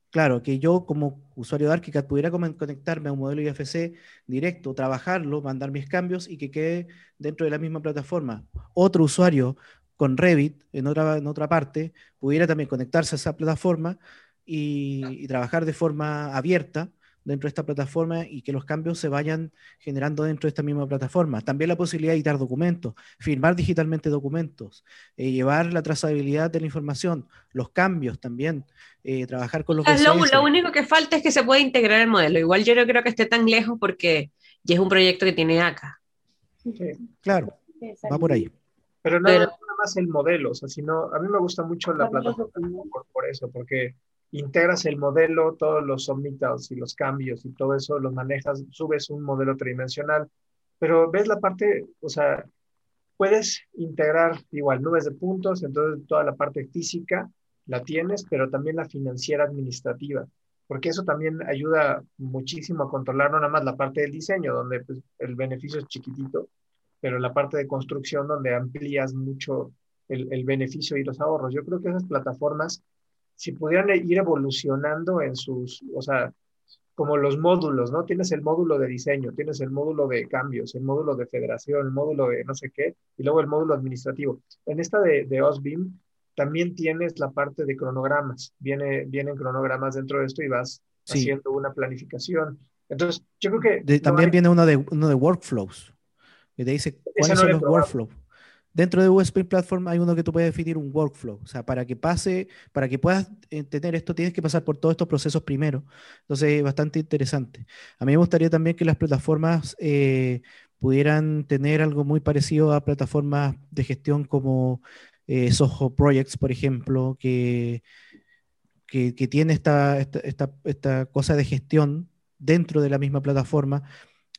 Claro, que yo como usuario de ArchiCAD pudiera conectarme a un modelo IFC directo, trabajarlo, mandar mis cambios y que quede dentro de la misma plataforma. Otro usuario con Revit en otra, en otra parte pudiera también conectarse a esa plataforma y, trabajar de forma abierta dentro de esta plataforma y que los cambios se vayan generando dentro de esta misma plataforma. También la posibilidad de editar documentos, firmar digitalmente documentos, eh, llevar la trazabilidad de la información, los cambios también, eh, trabajar con los... Lo, lo, único que falta es que se pueda integrar el modelo. Igual yo no creo que esté tan lejos porque ya es un proyecto que tiene acá. Claro, va por ahí. Pero no nada más el modelo, o sea, sino, a mí me gusta mucho la plataforma por eso, porque integras el modelo, todos los submittals y los cambios y todo eso los manejas, subes un modelo tridimensional, pero ves la parte, o sea, puedes integrar igual nubes de puntos, entonces toda la parte física la tienes, pero también la financiera administrativa, porque eso también ayuda muchísimo a controlar no nada más la parte del diseño, donde pues, el beneficio es chiquitito, pero la parte de construcción donde amplías mucho el, el beneficio y los ahorros. Yo creo que esas plataformas, si pudieran ir evolucionando en sus, o sea, como los módulos, ¿no? Tienes el módulo de diseño, tienes el módulo de cambios, el módulo de federación, el módulo de no sé qué, y luego el módulo administrativo. En esta de, de OSBIM también tienes la parte de cronogramas, Viene, vienen cronogramas dentro de esto y vas haciendo una planificación. Entonces, yo creo que... también viene uno de, uno de workflows, que te dice cuáles son los workflows. Dentro de USB Platform hay uno que tú puedes definir un workflow. O sea, para que pase, para que puedas tener esto, tienes que pasar por todos estos procesos primero. Entonces, es bastante interesante. A mí me gustaría también que las plataformas eh, pudieran tener algo muy parecido a plataformas de gestión como eh, Soho Projects, por ejemplo, que, que, tiene esta, esta, esta cosa de gestión dentro de la misma plataforma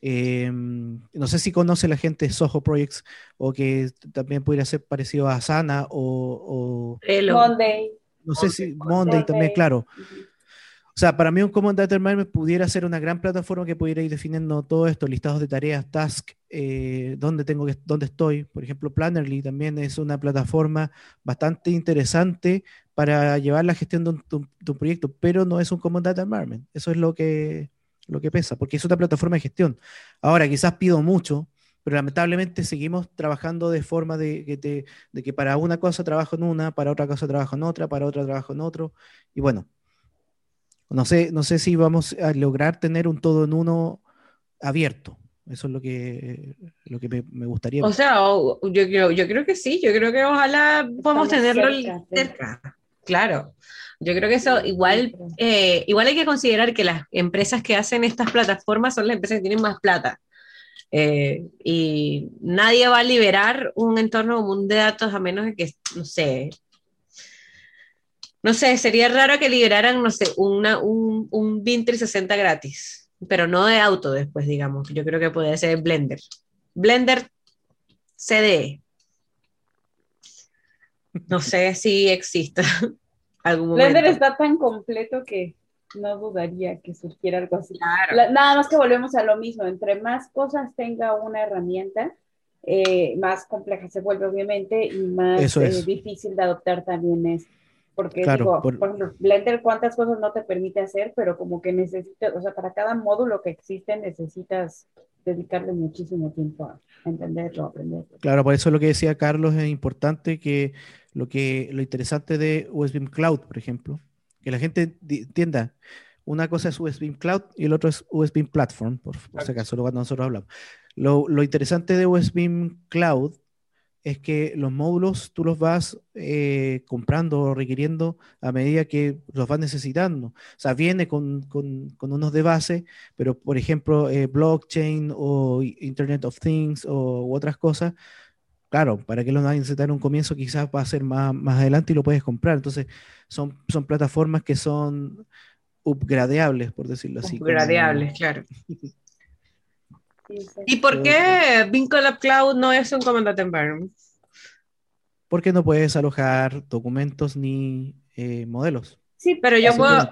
Em, no sé si conoce la gente Soho Projects o que también pudiera ser parecido a Asana o, Monday. No sé si Monday, también, claro. O sea, para mí un Common Data Environment pudiera ser una gran plataforma que pudiera ir definiendo todo esto, listados de tareas, tasks, eh, dónde, tengo que, dónde estoy. Por ejemplo, Plannerly también es una plataforma bastante interesante para llevar la gestión de un, de un proyecto, pero no es un Common Data Environment. Eso es lo que, lo que pesa, porque es otra plataforma de gestión. Ahora, quizás pido mucho, pero lamentablemente seguimos trabajando de forma de que, de que para una cosa trabajo en una, para otra cosa trabajo en otra, para otra trabajo en otro, y bueno, no sé, no sé si vamos a lograr tener un todo en uno abierto. Eso es lo que, lo que me, gustaría. O sea, yo creo, yo creo que sí, yo creo que ojalá podamos tenerlo cerca. Claro. Yo creo que eso igual, eh, igual hay que considerar que las empresas que hacen estas plataformas son las empresas que tienen más plata. Eh, y nadie va a liberar un entorno común de datos a menos de que, no sé, no sé, sería raro que liberaran, no sé, una, un, un Bin 360 gratis, pero no de auto después, digamos. Yo creo que puede ser Blender. Blender CDE. No sé si exista. Blender está tan completo que no dudaría que surgiera algo así. nada más que volvemos a lo mismo, entre más cosas tenga una herramienta, eh, más compleja se vuelve obviamente y más eh, difícil de adoptar también es. Porque digo, por... ejemplo, Blender cuántas cosas no te permite hacer, pero como que necesitas, o sea, para cada módulo que existe necesitas dedicarle muchísimo tiempo a entenderlo, a aprenderlo. Claro, por eso lo que decía Carlos es importante que lo, que, lo interesante de USB Cloud, por ejemplo, que la gente entienda, una cosa es USB Cloud y el otro es USB Platform, por, si acaso, lo cuando nosotros hablamos. Lo, lo, interesante de USB Cloud es que los módulos tú los vas eh, comprando o requiriendo a medida que los vas necesitando. O sea, viene con, con, con unos de base, pero por ejemplo, eh, blockchain o Internet of Things o u otras cosas, claro, para que lo necesitar en un comienzo quizás va a ser más, más adelante y lo puedes comprar. Entonces, son, son plataformas que son upgradeables, por decirlo así. Upgradeables, claro. ¿Y por qué Vincolab Cloud no es un Command Environment? Porque no puedes alojar documentos ni eh, modelos. Sí, pero yo puedo.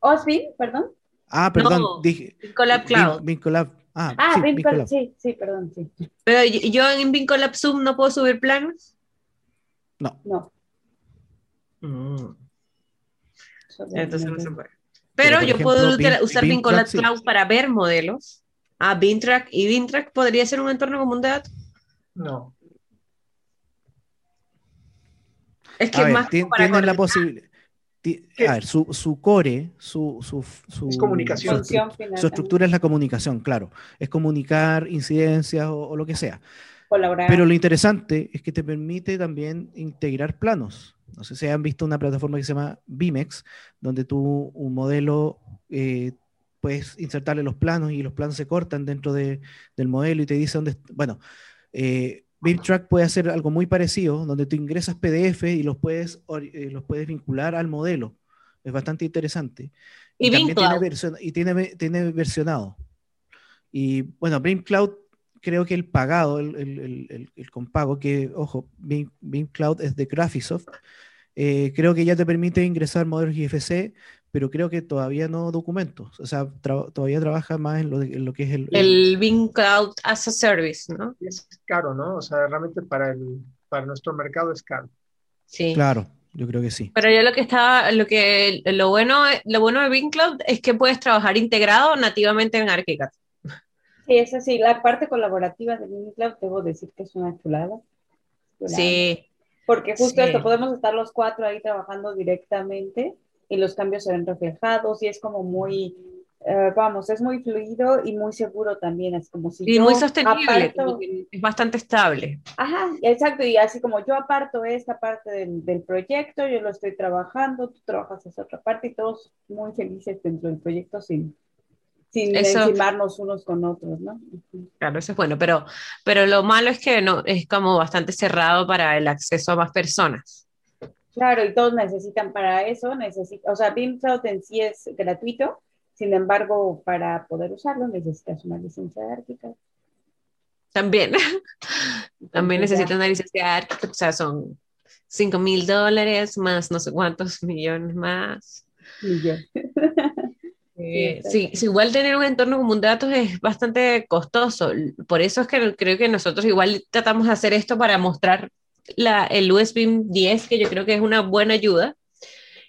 ¿Osvin? Perdón. Ah, perdón, dije. Vincolab Cloud. Vincolab. Ah, ah sí, Vincolab. sí, sí, perdón, sí. Pero yo en Vincolab Zoom no puedo subir planos. No. No. Mm. Entonces no se puede. Pero, yo puedo usar Vincolab Cloud para ver modelos a Bintrack y Bintrack podría ser un entorno común de datos. No. Es que más tienen la posibilidad. A ver, su, su core, su, su, su, comunicación. Su, estructura es la comunicación, claro. Es comunicar incidencias o, lo que sea. Colaborar. Pero lo interesante es que te permite también integrar planos. No sé si han visto una plataforma que se llama Bimex, donde tú un modelo eh, puedes insertarle los planos y los planos se cortan dentro de, del modelo y te dice dónde. Bueno, eh, BIMTrack puede hacer algo muy parecido, donde tú ingresas PDF y los puedes, eh, los puedes vincular al modelo. Es bastante interesante. Y, también tiene, y tiene, tiene, versionado. Y bueno, BIM Cloud, creo que el pagado, el, el, el, con pago, que, ojo, BIM, Cloud es de Graphisoft, eh, creo que ya te permite ingresar modelos IFC, pero creo que todavía no documentos. O sea, todavía trabaja más en lo, que es el... El Bing Cloud as a Service, ¿no? Es caro, ¿no? O sea, realmente para, el, para nuestro mercado es caro. Sí. Claro, yo creo que sí. Pero yo lo que estaba, lo que, lo bueno, lo bueno de Bing Cloud es que puedes trabajar integrado nativamente en ArchiCAD. Sí, eso sí, la parte colaborativa de Bing Cloud, debo decir que es una chulada. Sí. Porque justo esto, podemos estar los cuatro ahí trabajando directamente y los cambios se ven reflejados y es como muy, eh, vamos, es muy fluido y muy seguro también, es como si... Y muy sostenible, es bastante estable. Ajá, exacto, y así como yo aparto esta parte del, del, proyecto, yo lo estoy trabajando, tú trabajas esa otra parte y todos muy felices dentro del proyecto sin, sin encimarnos unos con otros, ¿no? Claro, eso es bueno, pero, pero lo malo es que no, es como bastante cerrado para el acceso a más personas. Claro, y todos necesitan para eso, necesita, o sea, BIMCloud en sí es gratuito, sin embargo, para poder usarlo necesitas una licencia de ArchiCAD. También, también necesitas una licencia de ArchiCAD, o sea, son 5 mil dólares más no sé cuántos millones más. Millones. Eh, sí, igual tener un entorno común de datos es bastante costoso. Por eso es que creo que nosotros igual tratamos de hacer esto para mostrar la, el USB 10, que yo creo que es una buena ayuda,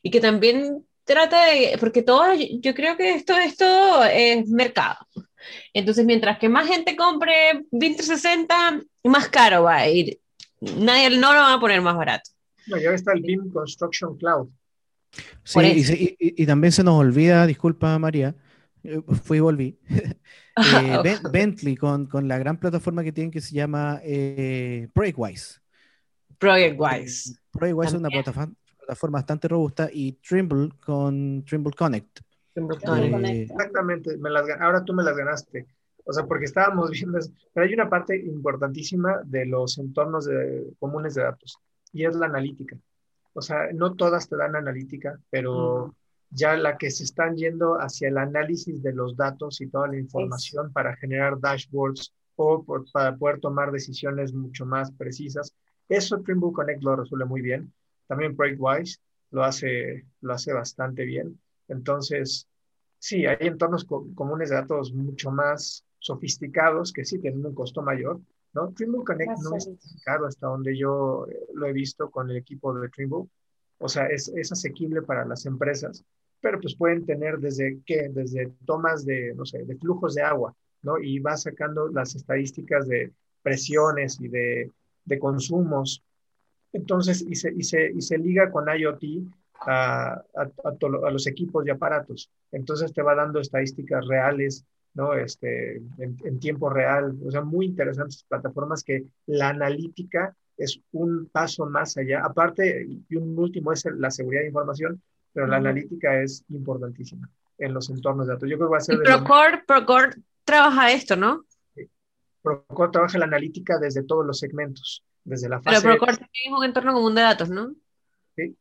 y que también trata de, porque todo, yo creo que esto, esto es mercado. Entonces, mientras que más gente compre BIM 360, más caro va a ir. Nadie no lo va a poner más barato. No, ya está el BIM Construction Cloud. Sí, y, también se nos olvida, disculpa María, eh, fui y volví, eh, Bentley con, con, la gran plataforma que tienen que se llama eh, ProjektWise. ProjektWise. ProjektWise es una plataforma, bastante robusta y Trimble con Trimble Connect. Eh, Exactamente, me las, ahora tú me las ganaste. O sea, porque estábamos viendo, pero hay una parte importantísima de los entornos comunes de datos y es la analítica. O sea, no todas te dan analítica, pero ya la que se están yendo hacia el análisis de los datos y toda la información para generar dashboards o para poder tomar decisiones mucho más precisas, eso Trimble Connect lo resuelve muy bien. También Breakwise lo hace, lo hace bastante bien. Entonces, sí, hay entornos comunes de datos mucho más sofisticados que sí tienen un costo mayor, ¿no? Trimble Connect no es caro hasta donde yo eh, lo he visto con el equipo de Trimble. O sea, es, es asequible para las empresas, pero pues pueden tener desde qué, desde tomas de, no sé, de flujos de agua, ¿no? Y va sacando las estadísticas de presiones y de de consumos. Entonces, y se, y se, y se liga con IoT a, a, a, los equipos y aparatos. Entonces te va dando estadísticas reales, ¿no? Este, en, en, tiempo real. O sea, muy interesantes plataformas que la analítica es un paso más allá. Aparte, y un último es la seguridad de información, pero la analítica es importantísima en los entornos de datos. Yo creo que va a ser... Procore, Procore trabaja esto, ¿no? Procore trabaja la analítica desde todos los segmentos, desde la fase... Pero Procore también es un entorno común de datos, ¿no? Sí.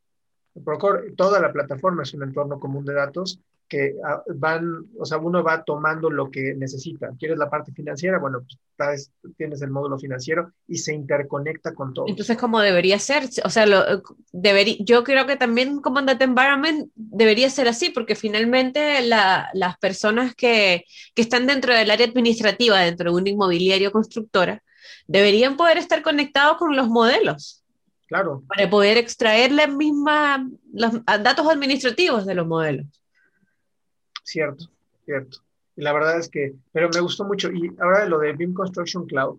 Procore, toda la plataforma es un entorno común de datos que ah, van, o sea, uno va tomando lo que necesita. ¿Quieres la parte financiera? Bueno, pues tienes el módulo financiero y se interconecta con todo. Entonces, ¿cómo debería ser? O sea, lo, debería, yo creo que también como Data Environment debería ser así, porque finalmente la, las personas que, que están dentro del área administrativa, dentro de un inmobiliario constructora, deberían poder estar conectados con los modelos. Claro. Para poder extraer las mismas, los datos administrativos de los modelos. Cierto, cierto. Y la verdad es que, pero me gustó mucho. Y ahora lo de BIM Construction Cloud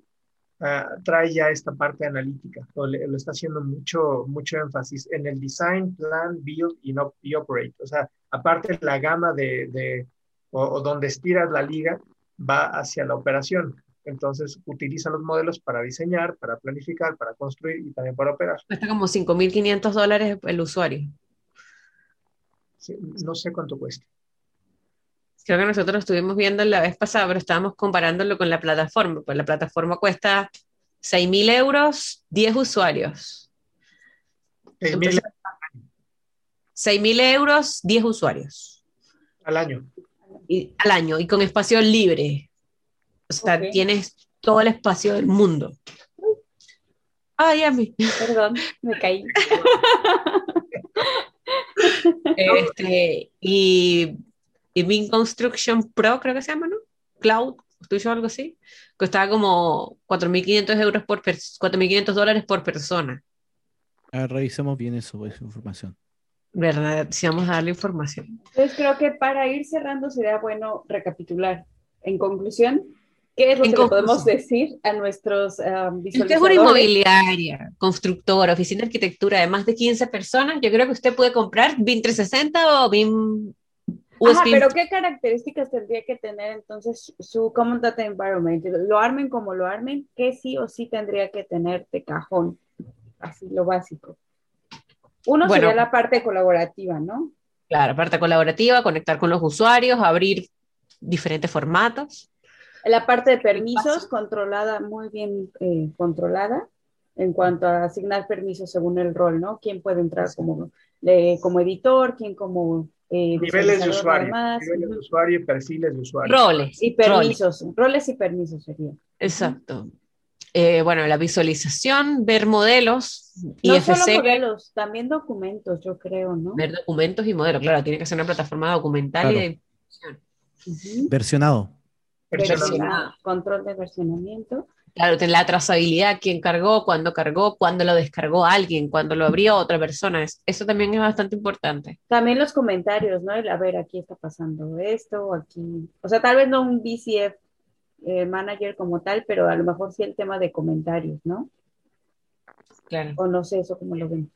uh, trae ya esta parte analítica, lo, lo, está haciendo mucho, mucho énfasis en el design, plan, build y, no, y operate. O sea, aparte la gama de, de o, o, donde estiras la liga, va hacia la operación. Entonces utiliza los modelos para diseñar, para planificar, para construir y también para operar. Cuesta como 5.500 dólares el usuario. Sí, no sé cuánto cuesta. Creo que nosotros estuvimos viendo la vez pasada, pero estábamos comparándolo con la plataforma, pues la plataforma cuesta 6.000 euros, 10 usuarios. 6.000 euros, 10 usuarios. Al año. Y, al año, y con espacio libre. O sea, okay. tienes todo el espacio del mundo. Ay, a mí. Perdón, me caí. Este, y, y Bing Construction Pro, creo que se llama, ¿no? Cloud, tuyo algo así. Costaba como 4.500 euros por 4.500 dólares por persona. A ver, revisemos bien eso, esa información. ¿Verdad? Si vamos a darle información. Entonces creo que para ir cerrando sería bueno recapitular. En conclusión, ¿qué es lo En que conclusión. podemos decir a nuestros um, Si usted es una visualizadores? inmobiliaria, constructora, oficina de arquitectura de más de 15 personas, yo creo que usted puede comprar BIM 360 o BIM Ajá, pero ¿qué características tendría que tener entonces su Common Data Environment? Lo armen como lo armen, ¿qué sí o sí tendría que tener de cajón? Así, lo básico. Uno Bueno. sería la parte colaborativa, ¿no? Claro, parte colaborativa, conectar con los usuarios, abrir diferentes formatos. La parte de permisos, controlada, muy bien eh, controlada, en cuanto a asignar permisos según el rol, ¿no? ¿Quién puede entrar como, eh, como editor, quién como... eh, Niveles de usuario, nada más, niveles de usuario y perfiles de usuario. Roles. Y permisos, roles y permisos sería. Exacto. Eh, bueno, la visualización, ver modelos, No IFC, solo modelos, también documentos, yo creo, ¿no? ver documentos y modelos. Claro, tiene que ser una plataforma documental y de información. Versionado. Personalmente. Versiona- control de versionamiento. Claro, la trazabilidad, quién cargó, cuándo cargó, cuándo lo descargó alguien, cuándo lo abrió otra persona. Es- Eso también es bastante importante. También los comentarios, ¿no? El, a ver, aquí está pasando esto, aquí. O sea, tal vez no un BCF eh, manager como tal, pero a lo mejor sí el tema de comentarios, ¿no? Claro. O no sé eso cómo lo ven.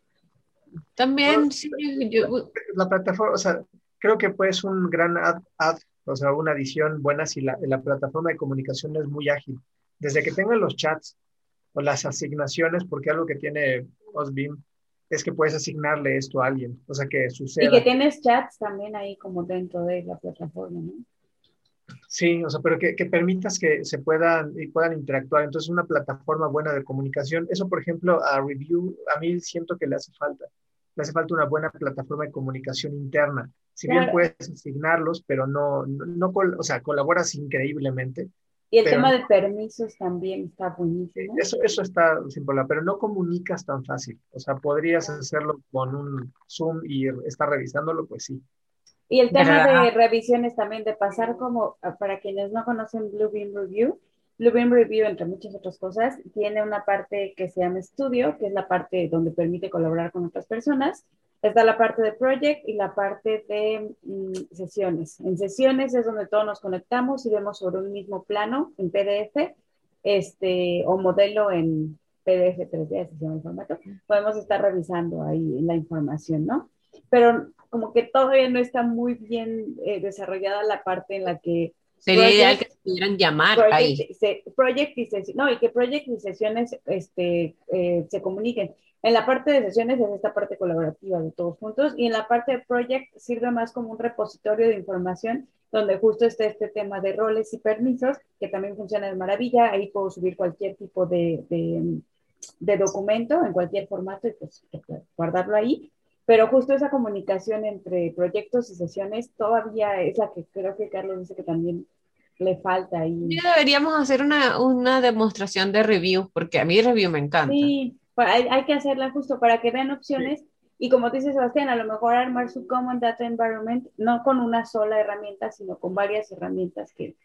También, sí, yo- La plataforma, o sea, creo que pues un gran ad, ad, o sea, una adición buena si la, la plataforma de comunicación es muy ágil. Desde que tengan los chats o las asignaciones, porque algo que tiene Osbeam es que puedes asignarle esto a alguien, o sea, que Y suceda. que tienes chats también ahí como dentro de la plataforma, ¿no? Sí, o sea, pero que, que permitas que se puedan y puedan interactuar. Entonces, una plataforma buena de comunicación. Eso, por ejemplo, a Review, a mí siento que le hace falta. Le hace falta una buena plataforma de comunicación interna. Si bien puedes asignarlos, pero no, no, no o sea, colaboras increíblemente. Y el Pero- tema de permisos también está buenísimo. Eso, eso está sin problema, pero no comunicas tan fácil. O sea, podrías hacerlo con un Zoom y estar revisándolo, pues sí. Y el tema de revisiones también, de pasar como, ah, para quienes no conocen Bluebeam Review, Bluebeam Review, entre muchas otras cosas, tiene una parte que se llama estudio, que es la parte donde permite colaborar con otras personas. Está la parte de project y la parte de mm, sesiones. En sesiones es donde todos nos conectamos y vemos sobre un mismo plano en PDF este, o modelo en PDF 3D, así se llama el formato. Podemos estar revisando ahí la información, ¿no? Pero como que todavía no está muy bien eh, desarrollada la parte en la que sería Project- ideal que se pudieran llamar ahí. project, se- project y sesiones, no, y que project y sesiones este, eh, se comuniquen. En la parte de sesiones es esta parte colaborativa de todos juntos y en la parte de project sirve más como un repositorio de información donde justo está este tema de roles y permisos que también funciona de maravilla. Ahí puedo subir cualquier tipo de, de, de documento en cualquier formato y pues guardarlo ahí. Pero justo esa comunicación entre proyectos y sesiones todavía es la que creo que Carlos dice que también le falta ahí. Ya deberíamos hacer una, una demostración de review, porque a mí review me encanta. Sí, pa- hay, hay que hacerla justo para que vean opciones y como dice Sebastián, a lo mejor armar su Common Data Environment no con una sola herramienta, sino con varias herramientas que,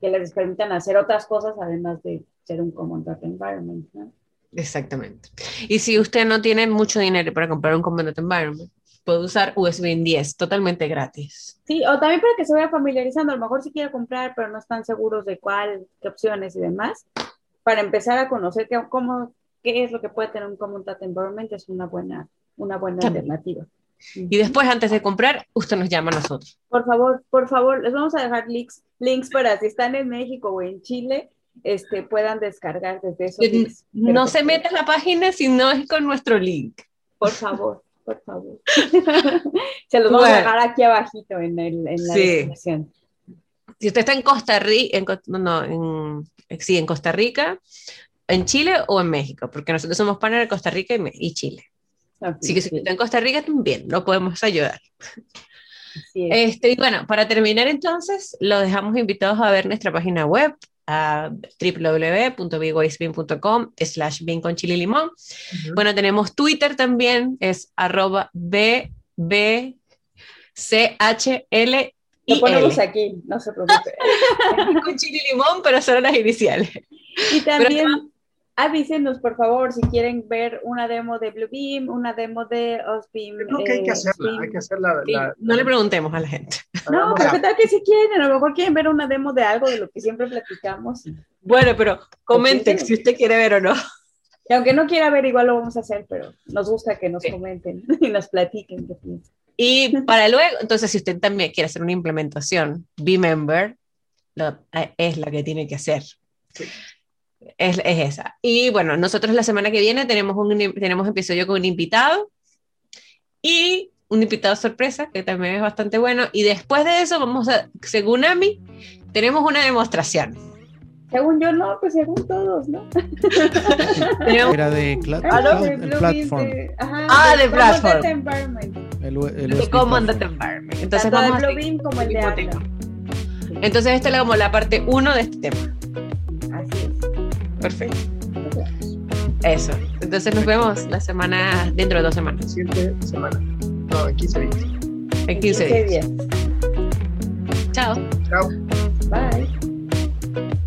que les permitan hacer otras cosas además de ser un Common Data Environment. ¿no? Exactamente. Y si usted no tiene mucho dinero para comprar un Command Environment, puede usar USB 10, totalmente gratis. Sí, o también para que se vaya familiarizando, a lo mejor si quiere comprar, pero no están seguros de cuál, qué opciones y demás, para empezar a conocer qué, cómo, qué es lo que puede tener un Common Data Environment, es una buena, una buena También. alternativa. Y después, antes de comprar, usted nos llama a nosotros. Por favor, por favor, les vamos a dejar links, links para si están en México o en Chile, este, puedan descargar desde esos links. No se favor, meta a la página si no es con nuestro link. Por favor, por favor. se los vamos a dejar aquí abajito en, el, en la Sí. descripción. Si usted está en Costa Rica, en, no, no, en, sí, en Costa Rica, en Chile o en México, porque nosotros somos partner de Costa Rica y, Chile. Así que si está en Costa Rica también lo podemos ayudar. es. Este, y bueno, para terminar entonces, los dejamos invitados a ver nuestra página web a www.bigoisbin.com slash bin con chile limón. Bueno, tenemos Twitter también, es arroba bb C-H-L. Lo ponemos aquí, no se preocupe. Con chile limón, pero solo las iniciales. Y también avísenos, por favor, si quieren ver una demo de Bluebeam, una demo de Osbeam. Creo que hay que eh, hacerla, Steam. hay que hacerla. Sí, la- no le preguntemos a la gente. No, pero a- qué tal que si quieren, a lo mejor quieren ver una demo de algo de lo que siempre platicamos. Bueno, pero comenten si usted quiere ver o no. Y aunque no quiera ver, igual lo vamos a hacer, pero nos gusta que nos Sí. comenten y nos platiquen qué piensan. Y para luego, entonces, si usted también quiere hacer una implementación, Member es la que tiene que hacer. Sí. Es, es esa. Y bueno, nosotros la semana que viene tenemos un tenemos episodio con un invitado y un invitado sorpresa que también es bastante bueno. Y después de eso, vamos a, según Ami, tenemos una demostración. Según yo, no, pues según todos, ¿no? Tenemos- Era de cloud, Ah, no, el Bluebeam, platform. de- ajá, Ah, de platform. Environment. El, el de USB Command platform. Data Environment. Entonces Tanto vamos a de Bluebeam como el de. Entonces esta es como la parte 1 de este tema. Perfecto. Eso. Entonces nos vemos la semana, dentro de dos semanas, Siguiente semana. No, en 15 días. en 15 días. días. Chao. Chao. Bye.